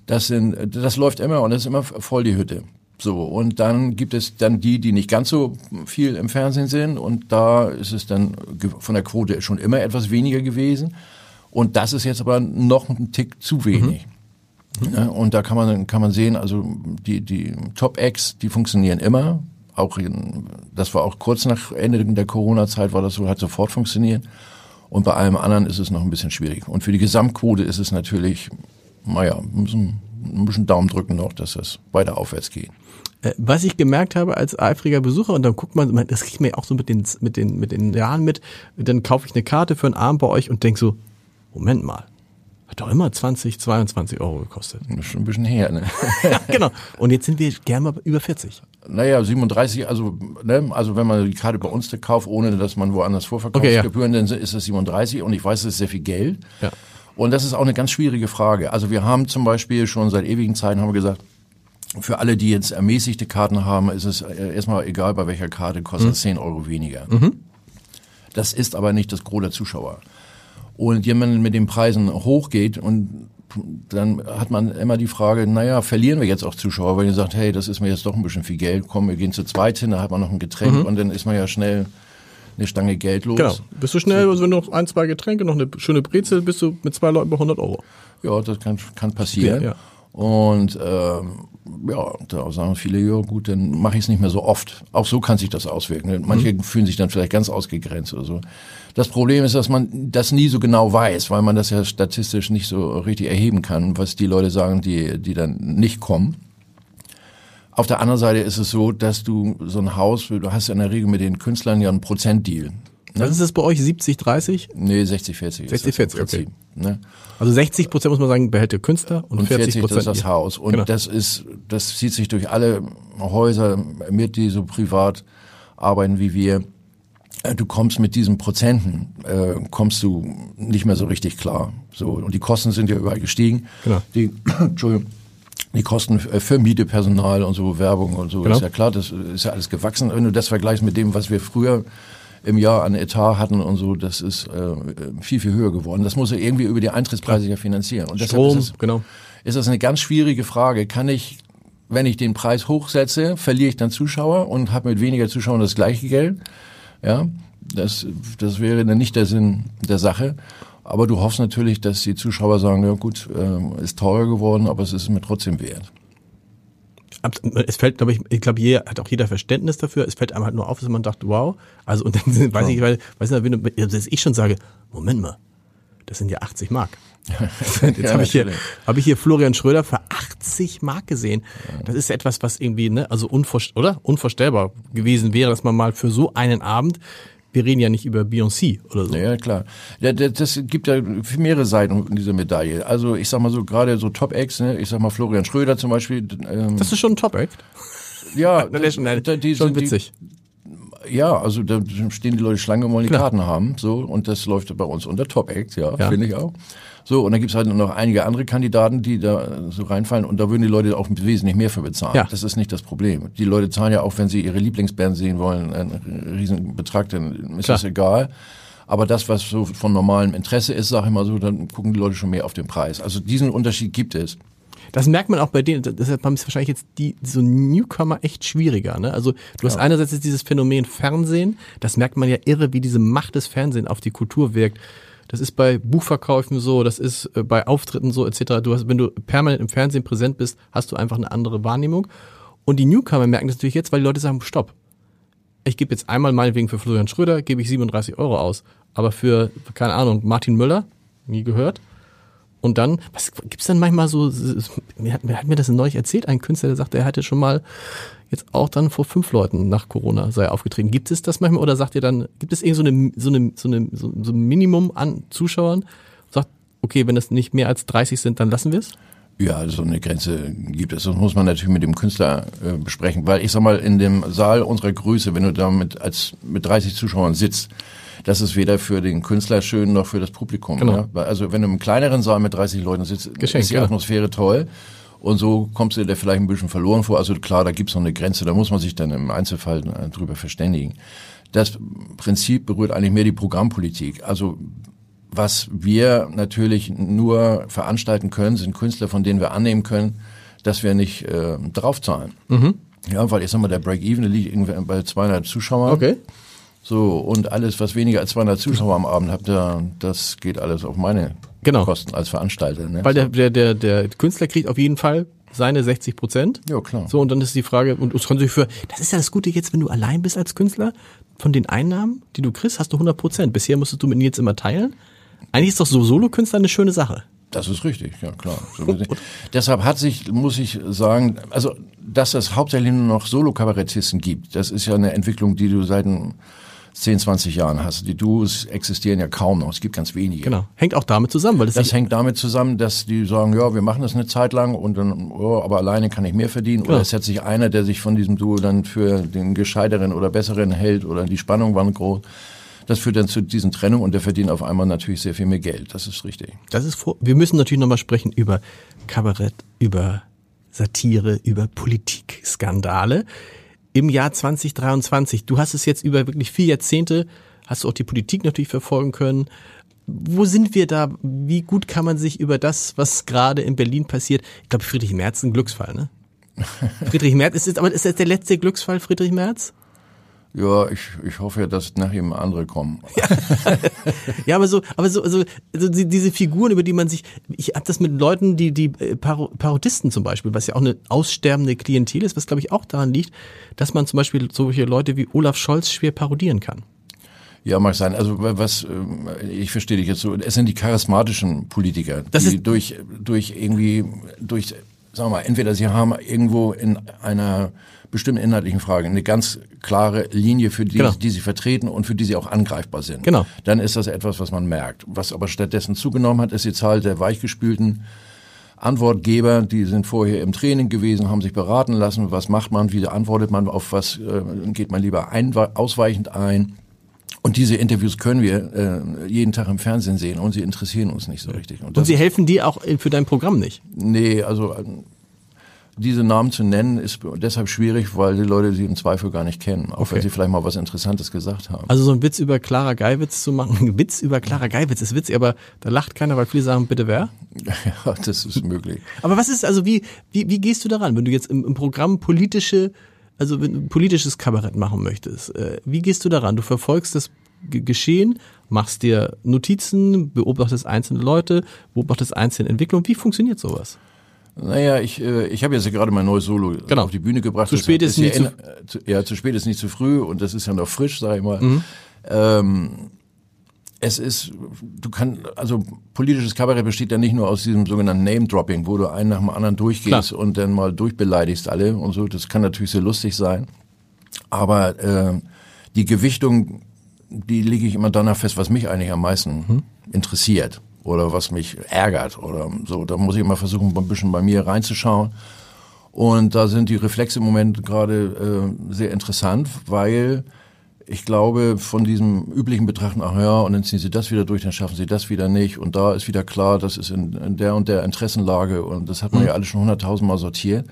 Das sind, das läuft immer und das ist immer voll die Hütte. So, und dann gibt es dann die, die nicht ganz so viel im Fernsehen sind und da ist es dann von der Quote schon immer etwas weniger gewesen. Und das ist jetzt aber noch ein Tick zu wenig. Mhm. Ja, und da kann man, kann man sehen, also die, die Top-Acts, die funktionieren immer. Auch in, das war auch kurz nach Ende der Corona-Zeit war das so, hat sofort funktioniert. Und bei allem anderen ist es noch ein bisschen schwierig. Und für die Gesamtquote ist es natürlich naja, müssen ein bisschen Daumen drücken noch, dass das weiter aufwärts geht. Äh, was ich gemerkt habe als eifriger Besucher, und dann guckt man, das kriegt man ja auch so mit den, mit den, mit den Jahren mit, dann kaufe ich eine Karte für einen Abend bei euch und denk so, Moment mal, hat doch immer 20, 22 Euro gekostet. Das ist schon ein bisschen her, ne? ja, genau. Und jetzt sind wir gerne mal über 40. Naja, 37, also, ne, also wenn man die Karte bei uns kauft, ohne dass man woanders Vorverkaufsgebühren, okay, ja. dann ist das 37 und ich weiß, das ist sehr viel Geld. Ja. Und das ist auch eine ganz schwierige Frage. Also wir haben zum Beispiel schon seit ewigen Zeiten haben wir gesagt, für alle, die jetzt ermäßigte Karten haben, ist es äh, erstmal egal, bei welcher Karte kostet mhm. 10 Euro weniger. Mhm. Das ist aber nicht das Gros der Zuschauer. Und jemand mit den Preisen hochgeht und dann hat man immer die Frage, naja, verlieren wir jetzt auch Zuschauer, weil ihr sagt, hey, das ist mir jetzt doch ein bisschen viel Geld, komm, wir gehen zu zweit hin, da hat man noch ein Getränk mhm. und dann ist man ja schnell eine Stange Geld los. Genau. Bist du schnell, also wenn du noch ein, zwei Getränke, noch eine schöne Brezel, bist du mit zwei Leuten bei 100 Euro. Ja, das kann, kann passieren. Ja, ja. Und ähm, ja, da sagen viele, ja gut, dann mache ich es nicht mehr so oft. Auch so kann sich das auswirken. Manche mhm. fühlen sich dann vielleicht ganz ausgegrenzt oder so. Das Problem ist, dass man das nie so genau weiß, weil man das ja statistisch nicht so richtig erheben kann, was die Leute sagen, die, die dann nicht kommen. Auf der anderen Seite ist es so, dass du so ein Haus, du hast ja in der Regel mit den Künstlern ja einen Prozentdeal. Was ist das bei euch? 70, 30? Nee, 60, 40. 60, 40, okay. Ne? Also 60 Prozent muss man sagen, behält der Künstler und, und 40 Prozent ist das Haus. Und genau. das ist, das zieht sich durch alle Häuser mit, die so privat arbeiten wie wir. Äh, du kommst mit diesen Prozenten, äh, kommst du nicht mehr so richtig klar. So, und die Kosten sind ja überall gestiegen. Genau. Die, Entschuldigung die Kosten für Miete, Personal und so, Werbung und so, genau. ist ja klar, das ist ja alles gewachsen. Wenn du das vergleichst mit dem, was wir früher im Jahr an Etat hatten und so, das ist äh, viel, viel höher geworden. Das muss er irgendwie über die Eintrittspreise ja finanzieren. Und Strom, ist es, genau. Ist das eine ganz schwierige Frage. Kann ich, wenn ich den Preis hochsetze, verliere ich dann Zuschauer und habe mit weniger Zuschauern das gleiche Geld? Ja, das, das wäre dann nicht der Sinn der Sache. Aber du hoffst natürlich, dass die Zuschauer sagen, ja gut, äh, ist teurer geworden, aber es ist mir trotzdem wert es fällt, glaube ich, ich glaube, jeder hat auch jeder Verständnis dafür. Es fällt einem halt nur auf, dass man dachte, wow. Also und dann weiß ich, weil, weiß nicht, wenn du, dass ich schon sage, Moment mal, das sind ja 80 Mark. Jetzt ja, habe ich hier, habe ich hier Florian Schröder für 80 Mark gesehen. Das ist etwas, was irgendwie, ne, also unvorstellbar, oder unvorstellbar gewesen wäre, dass man mal für so einen Abend wir reden ja nicht über Beyoncé oder so. Ja, klar. Ja, das gibt ja mehrere Seiten in dieser Medaille. Also ich sag mal so, gerade so Top-Acts, ne? ich sag mal Florian Schröder zum Beispiel. Ähm, das ist schon ein Top-Act? Ja, das, nein, die, schon witzig. Die, ja, also da stehen die Leute Schlange und wollen die Klar. Karten haben. so Und das läuft bei uns unter Top-Act, ja, ja. finde ich auch. So, und dann gibt's halt noch einige andere Kandidaten, die da so reinfallen und da würden die Leute auch wesentlich mehr für bezahlen. Ja. Das ist nicht das Problem. Die Leute zahlen ja auch, wenn sie ihre Lieblingsband sehen wollen, einen riesen Betrag, dann ist Klar. das egal. Aber das, was so von normalem Interesse ist, sage ich mal so, dann gucken die Leute schon mehr auf den Preis. Also diesen Unterschied gibt es. Das merkt man auch bei denen, deshalb haben es wahrscheinlich jetzt die, so Newcomer echt schwieriger. Ne? Also du hast einerseits dieses Phänomen Fernsehen, das merkt man ja irre, wie diese Macht des Fernsehens auf die Kultur wirkt. Das ist bei Buchverkäufen so, das ist äh, bei Auftritten so etc. Du hast, wenn du permanent im Fernsehen präsent bist, hast du einfach eine andere Wahrnehmung. Und die Newcomer merken das natürlich jetzt, weil die Leute sagen, stopp. Ich gebe jetzt einmal meinetwegen für Florian Schröder, gebe ich 37 Euro aus. Aber für, keine Ahnung, Martin Müller, nie gehört. Und dann, was gibt's denn manchmal so, mir hat mir das neulich erzählt, ein Künstler, der sagte, er hatte schon mal jetzt auch dann vor fünf Leuten nach Corona sei aufgetreten. Gibt es das manchmal oder sagt ihr dann, gibt es irgendwie so eine, so eine, so eine, so, ein Minimum an Zuschauern? Sagt, okay, wenn das nicht mehr als 30 sind, dann lassen wir es? Ja, so eine Grenze gibt es. Das muss man natürlich mit dem Künstler äh, besprechen, weil ich sag mal, in dem Saal unserer Größe, wenn du da mit, als, mit 30 Zuschauern sitzt, das ist weder für den Künstler schön noch für das Publikum. Genau. Ja? Also wenn du im kleineren Saal mit 30 Leuten sitzt, Geschenk, ist die Atmosphäre toll. Und so kommst du dir vielleicht ein bisschen verloren vor. Also klar, da gibt's noch eine Grenze, da muss man sich dann im Einzelfall äh, drüber verständigen. Das Prinzip berührt eigentlich mehr die Programmpolitik. Also was wir natürlich nur veranstalten können, sind Künstler, von denen wir annehmen können, dass wir nicht äh, draufzahlen. Mhm. Ja, weil ich sag mal, der Break-Even liegt irgendwie bei 200 Zuschauern. Okay. So, und alles, was weniger als 200 Zuschauer am Abend habt, das geht alles auf meine genau. Kosten als Veranstalter. Ne? Weil der, der, der, der Künstler kriegt auf jeden Fall seine 60 Prozent. Ja, klar. So, und dann ist die Frage, und es kann sich für, das ist ja das Gute jetzt, wenn du allein bist als Künstler, von den Einnahmen, die du kriegst, hast du 100 Prozent. Bisher musstest du mit Nils immer teilen. Eigentlich ist doch so Solokünstler eine schöne Sache. Das ist richtig, ja klar. So Deshalb hat sich, muss ich sagen, also dass es hauptsächlich nur noch Solo-Kabarettisten gibt, das ist ja eine Entwicklung, die du seit 10, 20 Jahren hast. Die Duos existieren ja kaum noch. Es gibt ganz wenige. Genau. Hängt auch damit zusammen, weil das, das hängt damit zusammen, dass die sagen, ja, wir machen das eine Zeit lang und dann, oh, aber alleine kann ich mehr verdienen. Genau. Oder es hat sich einer, der sich von diesem Duo dann für den gescheiteren oder besseren hält oder die Spannung war groß. Das führt dann zu diesen Trennungen und der verdient auf einmal natürlich sehr viel mehr Geld. Das ist richtig. Das ist vor. Wir müssen natürlich nochmal sprechen über Kabarett, über Satire, über Politikskandale im Jahr 2023. Du hast es jetzt über wirklich vier Jahrzehnte, hast du auch die Politik natürlich verfolgen können. Wo sind wir da? Wie gut kann man sich über das, was gerade in Berlin passiert? Ich glaube, Friedrich Merz ein Glücksfall, ne? Friedrich Merz, ist es, aber ist das der letzte Glücksfall, Friedrich Merz? Ja, ich, ich hoffe, dass nach ihm andere kommen. Ja, ja aber so, aber so, also, also diese Figuren, über die man sich, ich habe das mit Leuten, die die äh, Parodisten zum Beispiel, was ja auch eine aussterbende Klientel ist, was glaube ich auch daran liegt, dass man zum Beispiel solche Leute wie Olaf Scholz schwer parodieren kann. Ja, mag sein. Also was äh, ich verstehe dich jetzt so. Es sind die charismatischen Politiker, das die durch durch irgendwie durch, sagen wir mal, entweder sie haben irgendwo in einer bestimmten inhaltlichen Fragen eine ganz klare Linie, für die, genau. die sie vertreten und für die sie auch angreifbar sind. Genau. Dann ist das etwas, was man merkt. Was aber stattdessen zugenommen hat, ist die Zahl der weichgespülten Antwortgeber, die sind vorher im Training gewesen, haben sich beraten lassen, was macht man, wie antwortet man, auf was äh, geht man lieber ein, ausweichend ein. Und diese Interviews können wir äh, jeden Tag im Fernsehen sehen und sie interessieren uns nicht so richtig. Und, und sie helfen dir auch für dein Programm nicht? Nee, also diese Namen zu nennen, ist deshalb schwierig, weil die Leute sie im Zweifel gar nicht kennen, auch okay. wenn sie vielleicht mal was Interessantes gesagt haben. Also so ein Witz über Clara Geiwitz zu machen, ein Witz über Clara Geiwitz ist witzig, aber da lacht keiner, weil viele sagen, bitte wer? Ja, das ist möglich. aber was ist, also wie, wie, wie gehst du daran, wenn du jetzt im, im Programm politische, also wenn du politisches Kabarett machen möchtest, äh, wie gehst du daran? Du verfolgst das Geschehen, machst dir Notizen, beobachtest einzelne Leute, beobachtest einzelne Entwicklungen. Wie funktioniert sowas? Naja, ich, äh, ich habe jetzt gerade mein neues Solo genau. auf die Bühne gebracht. Zu spät ist, ist nie zu, zu, ja, zu spät ist nicht zu früh und das ist ja noch frisch, sag ich mal. Mhm. Ähm, es ist, du kannst, also politisches Kabarett besteht ja nicht nur aus diesem sogenannten Name-Dropping, wo du einen nach dem anderen durchgehst Klar. und dann mal durchbeleidigst alle und so. Das kann natürlich sehr lustig sein. Aber äh, die Gewichtung, die lege ich immer danach fest, was mich eigentlich am meisten mhm. interessiert oder was mich ärgert oder so. Da muss ich immer versuchen, ein bisschen bei mir reinzuschauen. Und da sind die Reflexe im Moment gerade äh, sehr interessant, weil ich glaube, von diesem üblichen Betrachten, ach ja, und dann ziehen sie das wieder durch, dann schaffen sie das wieder nicht. Und da ist wieder klar, das ist in, in der und der Interessenlage. Und das hat man mhm. ja alles schon hunderttausendmal sortiert.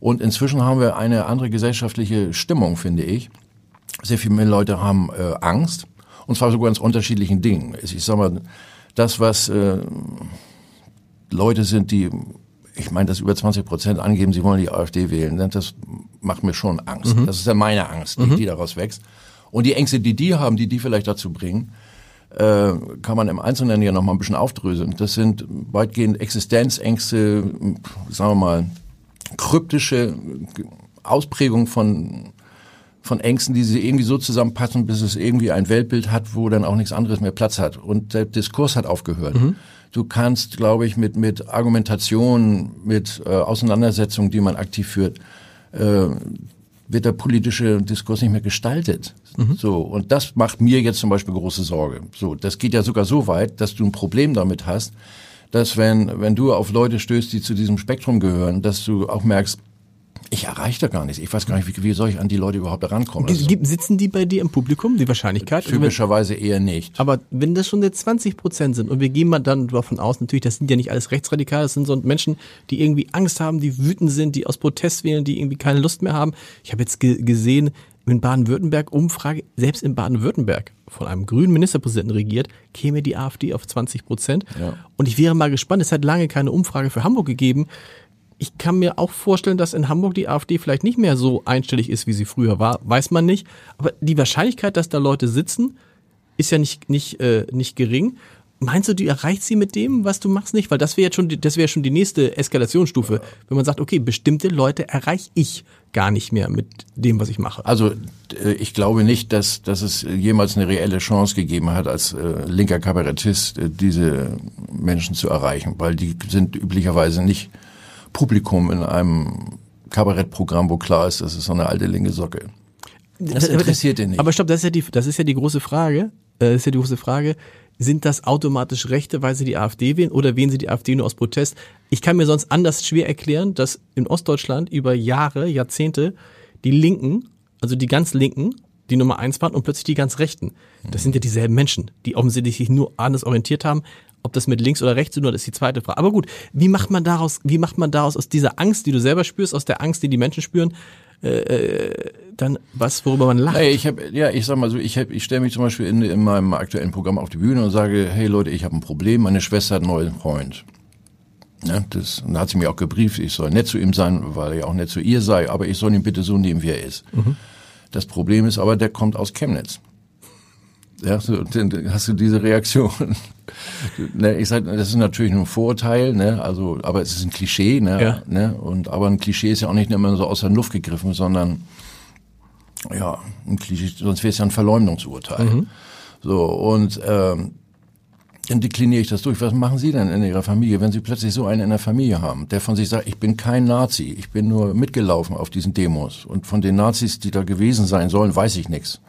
Und inzwischen haben wir eine andere gesellschaftliche Stimmung, finde ich. Sehr viele mehr Leute haben äh, Angst. Und zwar sogar ganz unterschiedlichen Dingen. Ich sag mal, das, was äh, Leute sind, die, ich meine, dass über 20 Prozent angeben, sie wollen die AfD wählen, ne, das macht mir schon Angst. Mhm. Das ist ja meine Angst, die, mhm. die daraus wächst. Und die Ängste, die die haben, die die vielleicht dazu bringen, äh, kann man im Einzelnen ja noch mal ein bisschen aufdröseln. Das sind weitgehend Existenzängste, sagen wir mal, kryptische Ausprägungen von von Ängsten, die sie irgendwie so zusammenpassen, bis es irgendwie ein Weltbild hat, wo dann auch nichts anderes mehr Platz hat. Und der Diskurs hat aufgehört. Mhm. Du kannst, glaube ich, mit, mit Argumentation, mit äh, Auseinandersetzungen, die man aktiv führt, äh, wird der politische Diskurs nicht mehr gestaltet. Mhm. So. Und das macht mir jetzt zum Beispiel große Sorge. So. Das geht ja sogar so weit, dass du ein Problem damit hast, dass wenn, wenn du auf Leute stößt, die zu diesem Spektrum gehören, dass du auch merkst, ich erreiche da gar nichts. Ich weiß gar nicht, wie, wie soll ich an die Leute überhaupt herankommen? Also, sitzen die bei dir im Publikum, die Wahrscheinlichkeit? Typischerweise eher nicht. Aber wenn das schon jetzt 20 Prozent sind und wir gehen mal dann davon aus, natürlich, das sind ja nicht alles Rechtsradikale, das sind so Menschen, die irgendwie Angst haben, die wütend sind, die aus Protest wählen, die irgendwie keine Lust mehr haben. Ich habe jetzt ge gesehen, in Baden-Württemberg Umfrage, selbst in Baden-Württemberg von einem grünen Ministerpräsidenten regiert, käme die AfD auf 20 Prozent. Ja. Und ich wäre mal gespannt, es hat lange keine Umfrage für Hamburg gegeben ich kann mir auch vorstellen, dass in Hamburg die AfD vielleicht nicht mehr so einstellig ist, wie sie früher war. Weiß man nicht. Aber die Wahrscheinlichkeit, dass da Leute sitzen, ist ja nicht, nicht, äh, nicht gering. Meinst du, die erreicht sie mit dem, was du machst, nicht? Weil das wäre jetzt schon, die, das wäre schon die nächste Eskalationsstufe, wenn man sagt, okay, bestimmte Leute erreiche ich gar nicht mehr mit dem, was ich mache. Also äh, ich glaube nicht, dass, dass es jemals eine reelle Chance gegeben hat, als äh, linker Kabarettist äh, diese Menschen zu erreichen, weil die sind üblicherweise nicht Publikum in einem Kabarettprogramm, wo klar ist, das ist so eine alte linke Socke. Das interessiert den nicht. Aber stopp, das ist ja die, das ist ja die große Frage. Äh, das ist ja die große Frage sind das automatisch Rechte, weil sie die AfD wählen oder wählen sie die AfD nur aus Protest? Ich kann mir sonst anders schwer erklären, dass in Ostdeutschland über Jahre, Jahrzehnte die Linken, also die ganz Linken, die Nummer eins waren und plötzlich die ganz Rechten. Das sind ja dieselben Menschen, die offensichtlich sich nur anders orientiert haben. Ob das mit links oder rechts zu tun hat, ist die zweite Frage. Aber gut, wie macht man daraus, wie macht man daraus aus dieser Angst, die du selber spürst, aus der Angst, die die Menschen spüren, äh, äh dann was, worüber man lacht. Hey, ich habe, ja, ich sag mal so, ich, hab, ich stelle mich zum Beispiel in, in meinem aktuellen Programm auf die Bühne und sage, hey Leute, ich habe ein Problem, meine Schwester hat einen neuen Freund. Ja, das, dann hat sie mir auch gebrieft, ich soll nett zu ihm sein, weil er auch nett zu ihr sei, aber ich soll ihn bitte so nehmen, wie er ist. Mhm. Das Problem ist aber, der kommt aus Chemnitz. Ja, so, dann hast du diese Reaktion. Ne, ich sag, das ist natürlich nur ein Vorurteil, ne, also, aber es ist ein Klischee, ne, ja. ne, und aber ein Klischee ist ja auch nicht immer so aus der Luft gegriffen, sondern ja, ein Klischee, sonst wäre es ja ein Verleumdungsurteil. Mhm. So und ähm, dann dekliniere ich das durch. Was machen Sie denn in Ihrer Familie, wenn Sie plötzlich so einen in der Familie haben, der von sich sagt, ich bin kein Nazi, ich bin nur mitgelaufen auf diesen Demos und von den Nazis, die da gewesen sein sollen, weiß ich nichts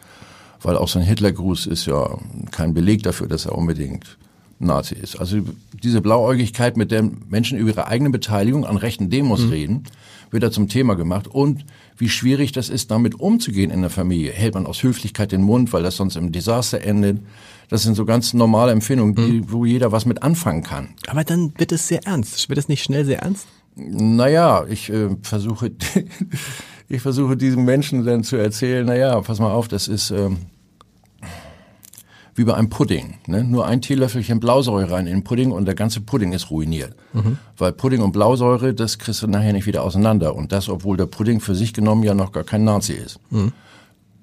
weil auch sein Hitlergruß ist ja kein Beleg dafür, dass er unbedingt Nazi ist. Also diese Blauäugigkeit, mit der Menschen über ihre eigene Beteiligung an rechten Demos mhm. reden, wird da zum Thema gemacht und wie schwierig das ist, damit umzugehen in der Familie. Hält man aus Höflichkeit den Mund, weil das sonst im Desaster endet. Das sind so ganz normale Empfindungen, die, mhm. wo jeder was mit anfangen kann. Aber dann wird es sehr ernst. Wird es nicht schnell sehr ernst? Naja, ich äh, versuche, ich versuche diesem Menschen dann zu erzählen, naja, pass mal auf, das ist, ähm, wie bei einem Pudding. Ne? Nur ein Teelöffelchen Blausäure rein in den Pudding und der ganze Pudding ist ruiniert. Mhm. Weil Pudding und Blausäure, das kriegst du nachher nicht wieder auseinander. Und das, obwohl der Pudding für sich genommen ja noch gar kein Nazi ist. Mhm.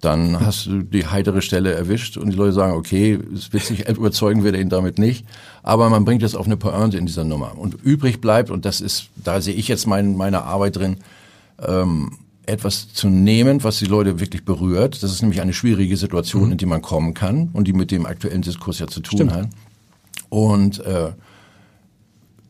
Dann hast du die heitere Stelle erwischt und die Leute sagen, okay, es wird sich überzeugen wir ihn damit nicht. Aber man bringt es auf eine Pointe in dieser Nummer. Und übrig bleibt, und das ist, da sehe ich jetzt mein, meine Arbeit drin, ähm, etwas zu nehmen, was die Leute wirklich berührt. Das ist nämlich eine schwierige Situation, mhm. in die man kommen kann und die mit dem aktuellen Diskurs ja zu tun Stimmt. hat. Und äh,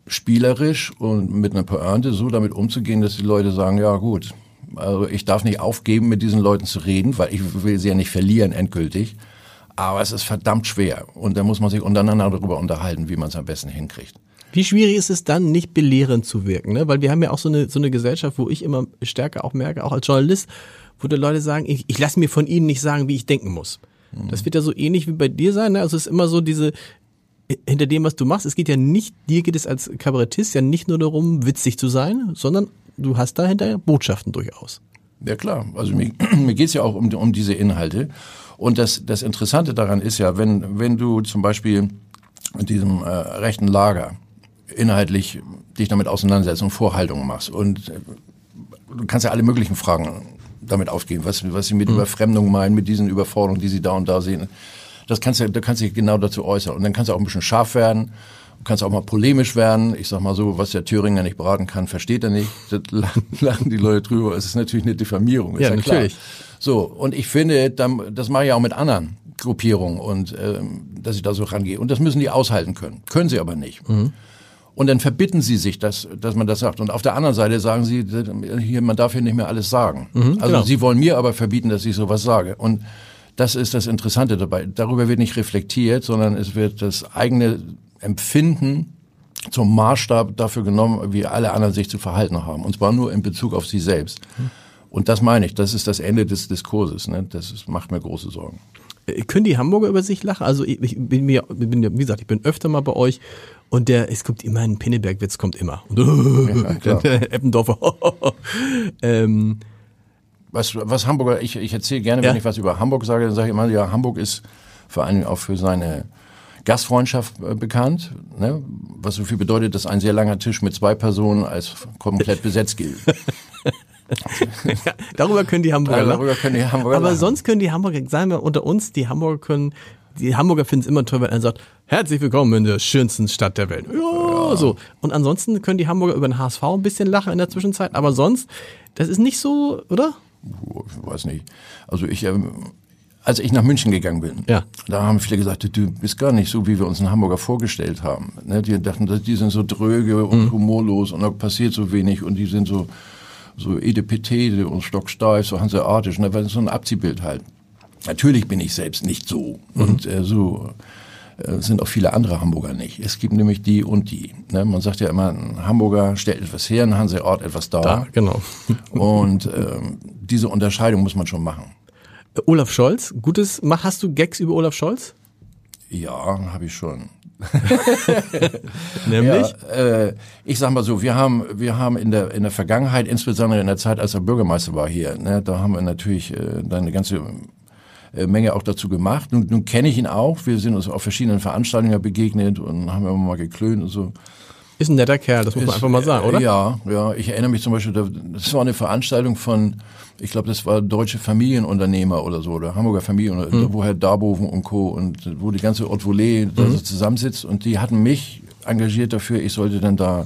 spielerisch und mit einer Pointe so damit umzugehen, dass die Leute sagen, ja gut, also ich darf nicht aufgeben, mit diesen Leuten zu reden, weil ich will sie ja nicht verlieren endgültig. Aber es ist verdammt schwer und da muss man sich untereinander darüber unterhalten, wie man es am besten hinkriegt. Wie schwierig ist es dann, nicht belehrend zu wirken? Ne? Weil wir haben ja auch so eine, so eine Gesellschaft, wo ich immer stärker auch merke, auch als Journalist, wo die Leute sagen, ich, ich lasse mir von ihnen nicht sagen, wie ich denken muss. Mhm. Das wird ja so ähnlich wie bei dir sein. Ne? Also es ist immer so diese, hinter dem, was du machst, es geht ja nicht, dir geht es als Kabarettist ja nicht nur darum, witzig zu sein, sondern du hast dahinter Botschaften durchaus. Ja klar, also mir, mir geht's ja auch um, um diese Inhalte. Und das, das Interessante daran ist ja, wenn, wenn du zum Beispiel mit diesem äh, rechten Lager inhaltlich dich damit auseinandersetzt und Vorhaltungen machst. Und äh, du kannst ja alle möglichen Fragen damit aufgeben, was, was sie mit mhm. Überfremdung meinen, mit diesen Überforderungen, die sie da und da sehen. Das kannst du, da kannst du dich genau dazu äußern. Und dann kannst du auch ein bisschen scharf werden. Du kannst auch mal polemisch werden. Ich sag mal so, was der Thüringer nicht beraten kann, versteht er nicht. Da lachen die Leute drüber. Es ist natürlich eine Diffamierung. ja, ja natürlich. So, und ich finde, das mache ich auch mit anderen Gruppierungen und ähm, dass ich da so rangehe. Und das müssen die aushalten können. Können sie aber nicht. Mhm. Und dann verbitten sie sich, dass, dass man das sagt. Und auf der anderen Seite sagen sie, hier, man darf hier nicht mehr alles sagen. Mhm, also genau. sie wollen mir aber verbieten, dass ich sowas sage. Und das ist das Interessante dabei. Darüber wird nicht reflektiert, sondern es wird das eigene Empfinden zum Maßstab dafür genommen, wie alle anderen sich zu verhalten haben. Und zwar nur in Bezug auf sie selbst. Mhm. Und das meine ich, das ist das Ende des Diskurses. Ne? Das ist, macht mir große Sorgen. Äh, können die Hamburger über sich lachen? Also ich, ich bin mir, bin, wie gesagt, ich bin öfter mal bei euch und der, es kommt immer ein Pinneberg-Witz, kommt immer. Und ja, der Eppendorfer. ähm, was, was Hamburger, ich, ich erzähle gerne, wenn ja. ich was über Hamburg sage, dann sage ich immer, ja, Hamburg ist vor allem auch für seine Gastfreundschaft äh, bekannt, ne? was so viel bedeutet, dass ein sehr langer Tisch mit zwei Personen als komplett besetzt gilt. darüber können die Hamburger ja, darüber können die Hamburger Aber lachen. sonst können die Hamburger, sagen wir unter uns, die Hamburger können die Hamburger finden es immer toll, wenn einer sagt, herzlich willkommen in der schönsten Stadt der Welt. Ja, so. Und ansonsten können die Hamburger über den HSV ein bisschen lachen in der Zwischenzeit, aber sonst, das ist nicht so, oder? Ich weiß nicht. Also ich, ähm, als ich nach München gegangen bin, Ja. da haben viele gesagt, du bist gar nicht so, wie wir uns in Hamburger vorgestellt haben. Ne? Die dachten, die sind so dröge und Mhm. humorlos und da passiert so wenig und die sind so, so edepetete und stocksteif, so hanseatisch, ne? weil das ist so ein Abziehbild halt. Natürlich bin ich selbst nicht so Mhm. und äh, so äh, sind auch viele andere Hamburger nicht. Es gibt nämlich die und die. Ne? Man sagt ja immer, ein Hamburger stellt etwas her, ein Hanseort etwas dar. Da, genau. Und ähm, diese Unterscheidung muss man schon machen. Olaf Scholz, gutes, hast du Gags über Olaf Scholz? Ja, habe ich schon. Nämlich? Ja, äh, ich sag mal so, wir haben, wir haben in der, in der Vergangenheit, insbesondere in der Zeit, als er Bürgermeister war hier, ne, da haben wir natürlich äh, dann eine ganze äh, Menge auch dazu gemacht. Nun, nun kenne ich ihn auch. Wir sind uns auf verschiedenen Veranstaltungen begegnet und haben immer mal geklönt und so. Ist ein netter Kerl, das muss man einfach mal sagen, oder? Ja, ja. Ich erinnere mich zum Beispiel, da- das war eine Veranstaltung von, ich glaube, das war Deutsche Familienunternehmer oder so, oder Hamburger Familien, Hm. wo Herr Darboven und Co. und wo die ganze Haute Volée da Hm. so zusammensitzt und die hatten mich engagiert dafür, ich sollte dann da äh,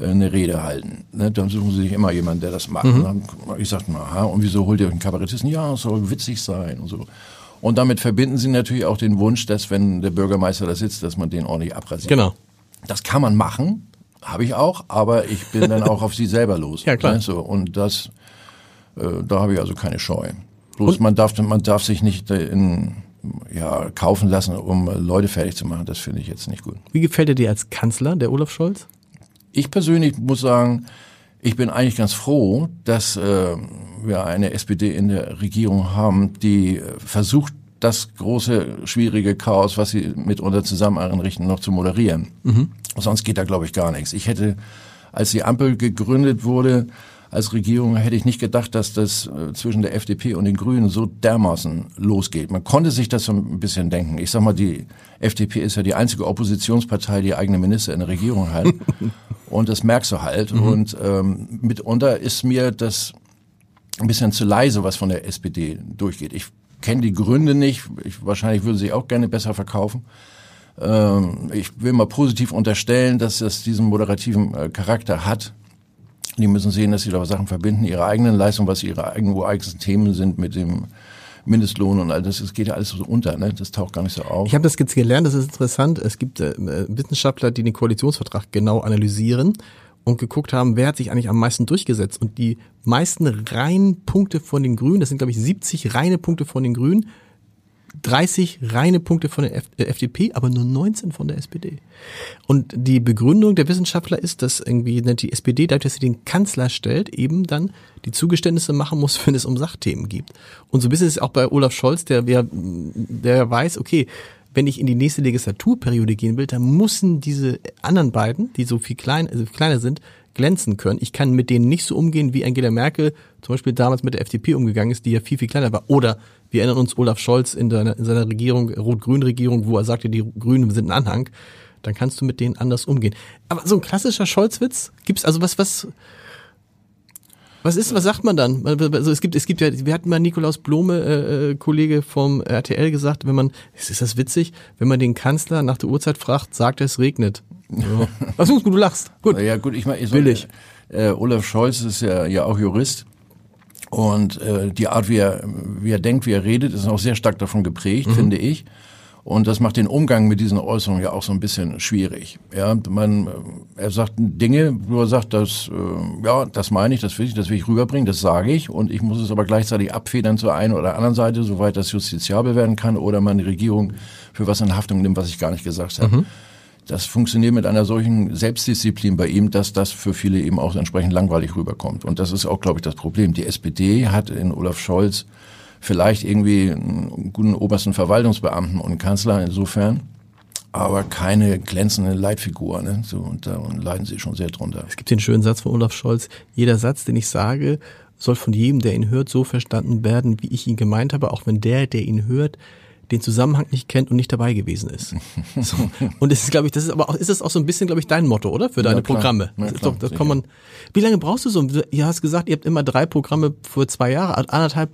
eine Rede halten. Ne? Dann suchen sie sich immer jemanden, der das macht. Mhm. Dann, ich sagte, aha, und wieso holt ihr euch einen Kabarettisten? Ja, es soll witzig sein und so. Und damit verbinden sie natürlich auch den Wunsch, dass wenn der Bürgermeister da sitzt, dass man den ordentlich abrasiert. Genau. Das kann man machen, habe ich auch, aber ich bin dann auch auf sie selber los. Ja, klar. Ne, So, und das, äh, da habe ich also keine Scheu. Bloß man darf, man darf sich nicht äh, in, ja, kaufen lassen, um äh, Leute fertig zu machen. Das finde ich jetzt nicht gut. Wie gefällt er dir als Kanzler, der Olaf Scholz? Ich persönlich muss sagen, ich bin eigentlich ganz froh, dass äh, wir eine SPD in der Regierung haben, die versucht, das große, schwierige Chaos, was sie mitunter zusammen einrichten, noch zu moderieren. Sonst geht da, glaube ich, gar nichts. Ich hätte, als die Ampel gegründet wurde, als Regierung hätte ich nicht gedacht, dass das äh, zwischen der FDP und den Grünen so dermaßen losgeht. Man konnte sich das so ein bisschen denken. Ich sag mal, die FDP ist ja die einzige Oppositionspartei, die eigene Minister in der Regierung hat. und das merkst du halt. Und ähm, mitunter ist mir das ein bisschen zu leise, was von der SPD durchgeht. Ich kenne die Gründe nicht. Ich, wahrscheinlich würde sie auch gerne besser verkaufen. Ähm, ich will mal positiv unterstellen, dass es diesen moderativen äh, Charakter hat. Die müssen sehen, dass sie da Sachen verbinden, ihre eigenen Leistungen, was ihre eigenen ureigensten Themen sind mit dem Mindestlohn und all das. Es geht ja alles so unter, ne? Das taucht gar nicht so auf. Ich habe das jetzt gelernt, das ist interessant. Es gibt äh, Wissenschaftler, die den Koalitionsvertrag genau analysieren und geguckt haben, wer hat sich eigentlich am meisten durchgesetzt. Und die meisten reinen Punkte von den Grünen, das sind glaube ich 70 reine Punkte von den Grünen, 30 reine Punkte von der F äh, FDP, aber nur 19 von der SPD. Und die Begründung der Wissenschaftler ist, dass irgendwie die SPD, dadurch, dass sie den Kanzler stellt, eben dann die Zugeständnisse machen muss, wenn es um Sachthemen geht. Und so ein bisschen ist es auch bei Olaf Scholz, der, der, der weiß, okay, wenn ich in die nächste Legislaturperiode gehen will, dann müssen diese anderen beiden, die so viel klein, also kleiner sind, glänzen können. Ich kann mit denen nicht so umgehen, wie Angela Merkel zum Beispiel damals mit der FDP umgegangen ist, die ja viel, viel kleiner war. Oder wir erinnern uns Olaf Scholz in seiner, in seiner Regierung, Rot-Grün-Regierung, wo er sagte, die Grünen sind ein Anhang. Dann kannst du mit denen anders umgehen. Aber so ein klassischer Scholzwitz, gibt's also was, was, was ist, was sagt man dann? Also es gibt, es gibt ja, wir hatten mal Nikolaus Blome, äh, äh, Kollege vom RTL gesagt, wenn man, ist das witzig, wenn man den Kanzler nach der Uhrzeit fragt, sagt er, es regnet. Ja. Was gut, du lachst. Gut. Ja gut, ich meine, ich Billig. Äh, Olaf Scholz ist ja, ja auch Jurist. Und äh, die Art, wie er, wie er denkt, wie er redet, ist auch sehr stark davon geprägt, finde ich. Und das macht den Umgang mit diesen Äußerungen ja auch so ein bisschen schwierig. Ja, man, äh, er sagt Dinge, wo er sagt, das, äh, ja, das meine ich, das will ich, das will ich rüberbringen, das sage ich. Und ich muss es aber gleichzeitig abfedern zur einen oder anderen Seite, soweit das justiziabel werden kann oder man die Regierung für was in Haftung nimmt, was ich gar nicht gesagt habe. Das funktioniert mit einer solchen Selbstdisziplin bei ihm, dass das für viele eben auch entsprechend langweilig rüberkommt. Und das ist auch, glaube ich, das Problem. Die SPD hat in Olaf Scholz vielleicht irgendwie einen guten obersten Verwaltungsbeamten und Kanzler insofern, aber keine glänzende Leitfigur. Ne? So, und da leiden sie schon sehr drunter. Es gibt den schönen Satz von Olaf Scholz, jeder Satz, den ich sage, soll von jedem, der ihn hört, so verstanden werden, wie ich ihn gemeint habe, auch wenn der, der ihn hört, den Zusammenhang nicht kennt und nicht dabei gewesen ist. So. Und es ist, glaube ich, das ist aber auch, ist das auch so ein bisschen, glaube ich, dein Motto, oder? Für deine klar. Programme. Ja, klar, das kann man, wie lange brauchst du so? Ihr hast gesagt, ihr habt immer drei Programme für zwei Jahre, anderthalb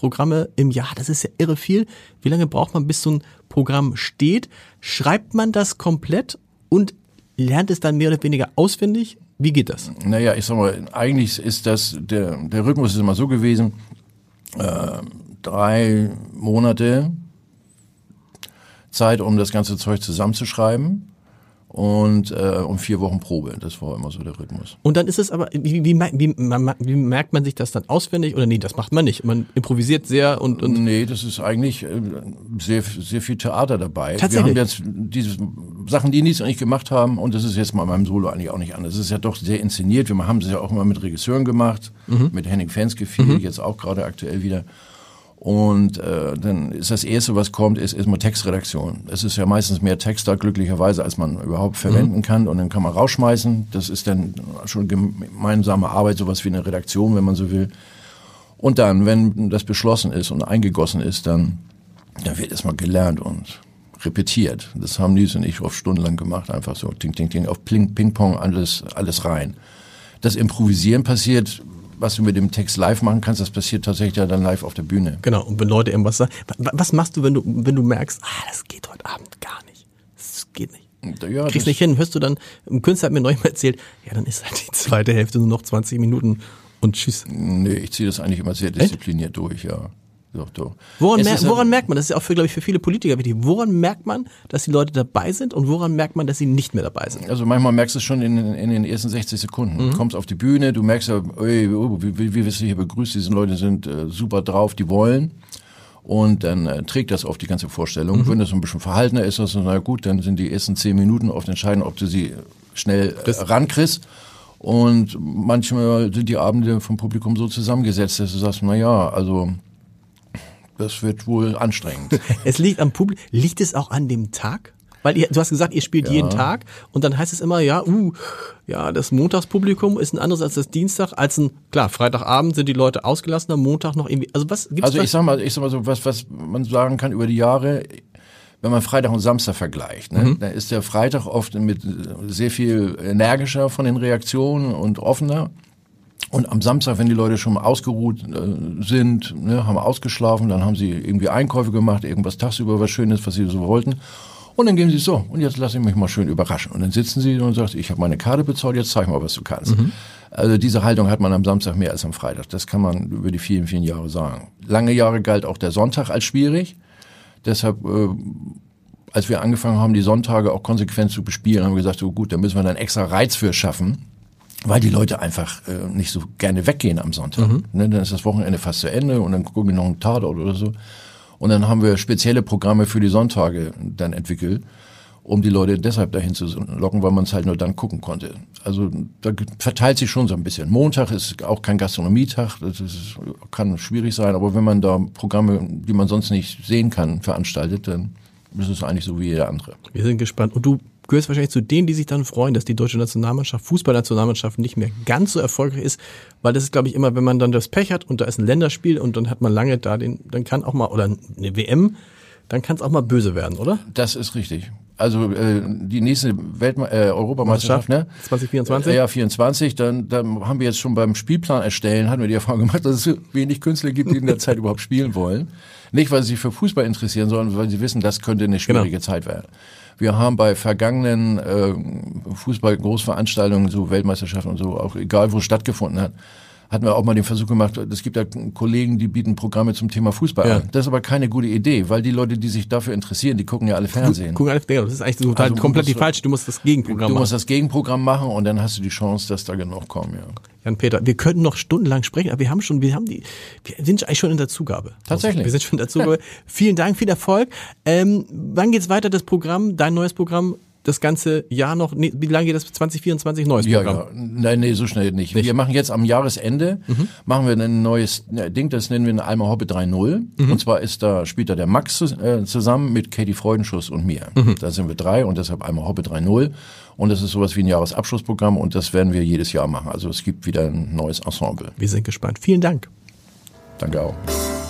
Programme im Jahr, das ist ja irre viel. Wie lange braucht man, bis so ein Programm steht? Schreibt man das komplett und lernt es dann mehr oder weniger auswendig? Wie geht das? Naja, ich sag mal, eigentlich ist das, der, der Rhythmus ist immer so gewesen, äh, drei Monate Zeit, um das ganze Zeug zusammenzuschreiben und äh, um vier Wochen Probe. Das war immer so der Rhythmus. Und dann ist es aber, wie, wie, wie, wie merkt man sich das dann auswendig oder nee, das macht man nicht. Man improvisiert sehr und, und Nee, das ist eigentlich äh, sehr, sehr viel Theater dabei. Tatsächlich? Wir haben jetzt diese Sachen, die Nies und ich gemacht haben und das ist jetzt mal beim Solo eigentlich auch nicht anders. Es ist ja doch sehr inszeniert. Wir haben es ja auch immer mit Regisseuren gemacht, Mhm. mit Henning Fenske viel, jetzt auch gerade aktuell wieder. Und äh, dann ist das Erste, was kommt, ist erstmal Textredaktion. Es ist ja meistens mehr Text da glücklicherweise, als man überhaupt verwenden kann. Und dann kann man rausschmeißen. Das ist dann schon gemeinsame Arbeit, sowas wie eine Redaktion, wenn man so will. Und dann, wenn das beschlossen ist und eingegossen ist, dann, dann wird erstmal gelernt und repetiert. Das haben Nils und ich oft stundenlang gemacht, einfach so ting, ting, ting, auf Ping- Ping-Pong alles, alles rein. Das Improvisieren passiert, was du mit dem Text live machen kannst, das passiert tatsächlich ja dann live auf der Bühne. genau. Und wenn Leute irgendwas sagen, wa- was machst du, wenn du, wenn du merkst, ah, das geht heute Abend gar nicht. Das geht nicht. Ja, Kriegst nicht hin, hörst du dann, ein Künstler hat mir neulich mal erzählt, ja, dann ist halt die zweite Hälfte nur noch 20 Minuten und tschüss. Nee, ich ziehe das eigentlich immer sehr diszipliniert durch, ja. Doch, doch. Woran, mer ja- woran merkt man, das ist auch für, glaube ich, für viele Politiker wichtig, woran merkt man, dass die Leute dabei sind und woran merkt man, dass sie nicht mehr dabei sind? Also manchmal merkst du es schon in, in den ersten 60 Sekunden. Mhm. Du kommst auf die Bühne, du merkst ja, ey, wie, wie, wie wirst du hier begrüßt, diese Leute sind äh, super drauf, die wollen. Und dann äh, trägt das auf die ganze Vorstellung. Mhm. Wenn das ein bisschen verhaltener ist, also, na gut, dann sind die ersten zehn Minuten oft entscheidend, ob du sie schnell äh, rankriegst. Und manchmal sind die Abende vom Publikum so zusammengesetzt, dass du sagst, na ja, also das wird wohl anstrengend. Es liegt am Publikum, liegt es auch an dem Tag? Weil ihr, du hast gesagt, ihr spielt jeden Tag und dann heißt es immer, ja, uh, ja, das Montagspublikum ist ein anderes als das Dienstag, als ein, klar, Freitagabend sind die Leute ausgelassen, am Montag noch irgendwie, also was gibt's Also was? ich sag mal, ich sag mal so, was, was man sagen kann über die Jahre, wenn man Freitag und Samstag vergleicht, ne, dann ist der Freitag oft mit sehr viel energischer von den Reaktionen und offener. Und am Samstag, wenn die Leute schon mal ausgeruht äh, sind, ne, haben ausgeschlafen, dann haben sie irgendwie Einkäufe gemacht, irgendwas tagsüber was Schönes, was sie so wollten. Und dann gehen sie so, und jetzt lasse ich mich mal schön überraschen. Und dann sitzen sie und sagt, ich habe meine Karte bezahlt, jetzt zeig mal, was du kannst. Also diese Haltung hat man am Samstag mehr als am Freitag. Das kann man über die vielen, vielen Jahre sagen. Lange Jahre galt auch der Sonntag als schwierig. Deshalb, äh, als wir angefangen haben, die Sonntage auch konsequent zu bespielen, haben wir gesagt, so gut, da müssen wir dann extra Reiz für schaffen, weil die Leute einfach äh, nicht so gerne weggehen am Sonntag. Ne, dann ist das Wochenende fast zu Ende und dann gucken wir noch einen Tatort oder so. Und dann haben wir spezielle Programme für die Sonntage dann entwickelt, um die Leute deshalb dahin zu locken, weil man es halt nur dann gucken konnte. Also da verteilt sich schon so ein bisschen. Montag ist auch kein Gastronomietag, das ist, kann schwierig sein, aber wenn man da Programme, die man sonst nicht sehen kann, veranstaltet, dann ist es eigentlich so wie jeder andere. Wir sind gespannt. Und du gehörst wahrscheinlich zu denen, die sich dann freuen, dass die deutsche Nationalmannschaft, Fußballnationalmannschaft nicht mehr ganz so erfolgreich ist, weil das ist, glaube ich, immer, wenn man dann das Pech hat und da ist ein Länderspiel und dann hat man lange da den, dann kann auch mal, oder eine WM, dann kann es auch mal böse werden, oder? Das ist richtig. Also äh, die nächste Weltme äh, Europameisterschaft, ne? 2024? Äh, ja, 24. Dann, dann haben wir jetzt schon beim Spielplan erstellen, hatten wir die Erfahrung gemacht, dass es so wenig Künstler gibt, die in der Zeit überhaupt spielen wollen. Nicht, weil sie sich für Fußball interessieren, sondern weil sie wissen, das könnte eine schwierige Genau. Zeit werden. Wir haben bei vergangenen äh, Fußball-Großveranstaltungen, so Weltmeisterschaften und so, auch egal wo stattgefunden hat, hatten wir auch mal den Versuch gemacht, es gibt ja Kollegen, die bieten Programme zum Thema Fußball Ja. an. Das ist aber keine gute Idee, weil die Leute, die sich dafür interessieren, die gucken ja alle Fernsehen. Gucken alle, genau, das ist eigentlich total Also, komplett die du- falsche, du musst das Gegenprogramm Du machen. musst das Gegenprogramm machen und dann hast du die Chance, dass da genug kommen, ja. Jan-Peter, wir könnten noch stundenlang sprechen, aber wir haben schon, wir haben die, wir sind eigentlich schon in der Zugabe. Tatsächlich. Wir sind schon in der Zugabe. Vielen Dank, viel Erfolg. Ähm, wann geht's weiter, das Programm, dein neues Programm, das ganze Jahr noch? Nee, wie lange geht das? 2024 neues Ja, Programm? ja. Nein, nee, so schnell nicht. Wir machen jetzt am Jahresende, machen wir ein neues ja, Ding, das nennen wir eine Alma Hoppe 3.0. Und zwar ist da, spielt da der Max äh, zusammen mit Katie Freudenschuss und mir. Da sind wir drei und deshalb Alma Hoppe 3.0. Und das ist sowas wie ein Jahresabschlussprogramm und das werden wir jedes Jahr machen. Also es gibt wieder ein neues Ensemble. Wir sind gespannt. Vielen Dank. Danke auch.